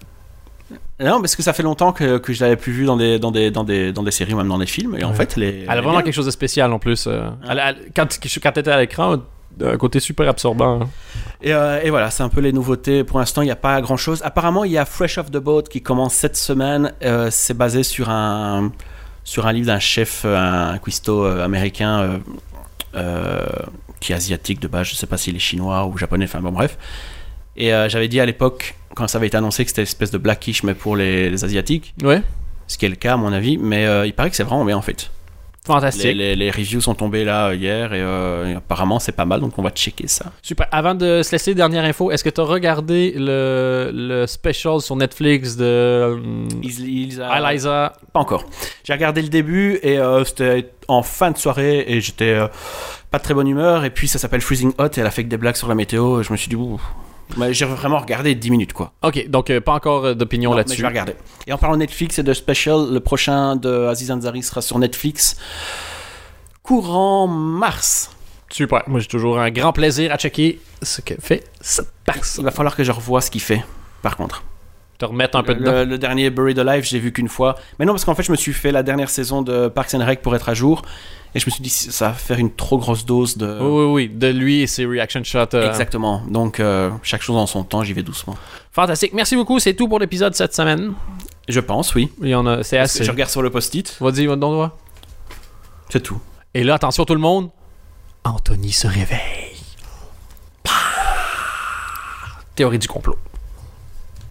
Non, parce que ça fait longtemps que, que je l'avais plus vue dans des, dans, des, dans, des, dans des séries ou même dans des films. Et en Ouais. fait, elle est. Elle a vraiment quelque chose de spécial en plus. euh. Elle- elle- quand quand t'étais à l'écran, un côté super absorbant. hein. Et, euh, et voilà, c'est un peu les nouveautés. Pour l'instant, il n'y a pas grand chose. Apparemment, il y a Fresh Off the Boat qui commence cette semaine. Euh, c'est basé sur un, sur un livre d'un chef, euh, un cuistot américain euh, qui est asiatique de base. Je sais pas s'il est chinois ou japonais, enfin bon, bref. Et j'avais dit à l'époque, quand ça avait été annoncé, que c'était une espèce de blackish, mais pour les, les asiatiques, Ouais. ce qui est le cas à mon avis. Mais il paraît que c'est vraiment bien en fait. Fantastique. Les, les- les reviews sont tombés là hier et, euh, et apparemment c'est pas mal, donc on va checker ça. Super. Avant de se laisser, dernière info, est-ce que tu as regardé le, le special sur Netflix de euh, Eliza? Pas encore. J'ai regardé le début et euh, c'était en fin de soirée et j'étais euh, pas de très bonne humeur. Et puis ça s'appelle Freezing Hot et elle a fait que des blagues sur la météo. Et je me suis dit, ouh. Mais j'ai vraiment regardé 10 minutes quoi. Ok, donc euh, pas encore euh, d'opinion là-dessus. je vais regarder. Et en parlant de Netflix et de special, le prochain de Aziz Ansari sera sur Netflix courant mars. Super. Moi, j'ai toujours un grand plaisir à checker ce que fait cette personne. Il va falloir que je revoie ce qu'il fait. Par contre, Te remettre un peu dedans. le, le dernier Buried Alive, j'ai vu qu'une fois. Mais non, parce qu'en fait, je me suis fait la dernière saison de Parks and Rec pour être à jour. Et je me suis dit, ça va faire une trop grosse dose de. Oui, oui, oui. De lui et ses reaction shots. euh, Exactement. Donc, euh, chaque chose en son temps, j'y vais doucement. Fantastique. Merci beaucoup. C'est tout pour l'épisode cette semaine. Je pense, oui. Il y en a, c'est assez. Je regarde sur le post-it. Vas-y, va donc droit. C'est tout. Et là, attention tout le monde. Anthony se réveille. Théorie du complot.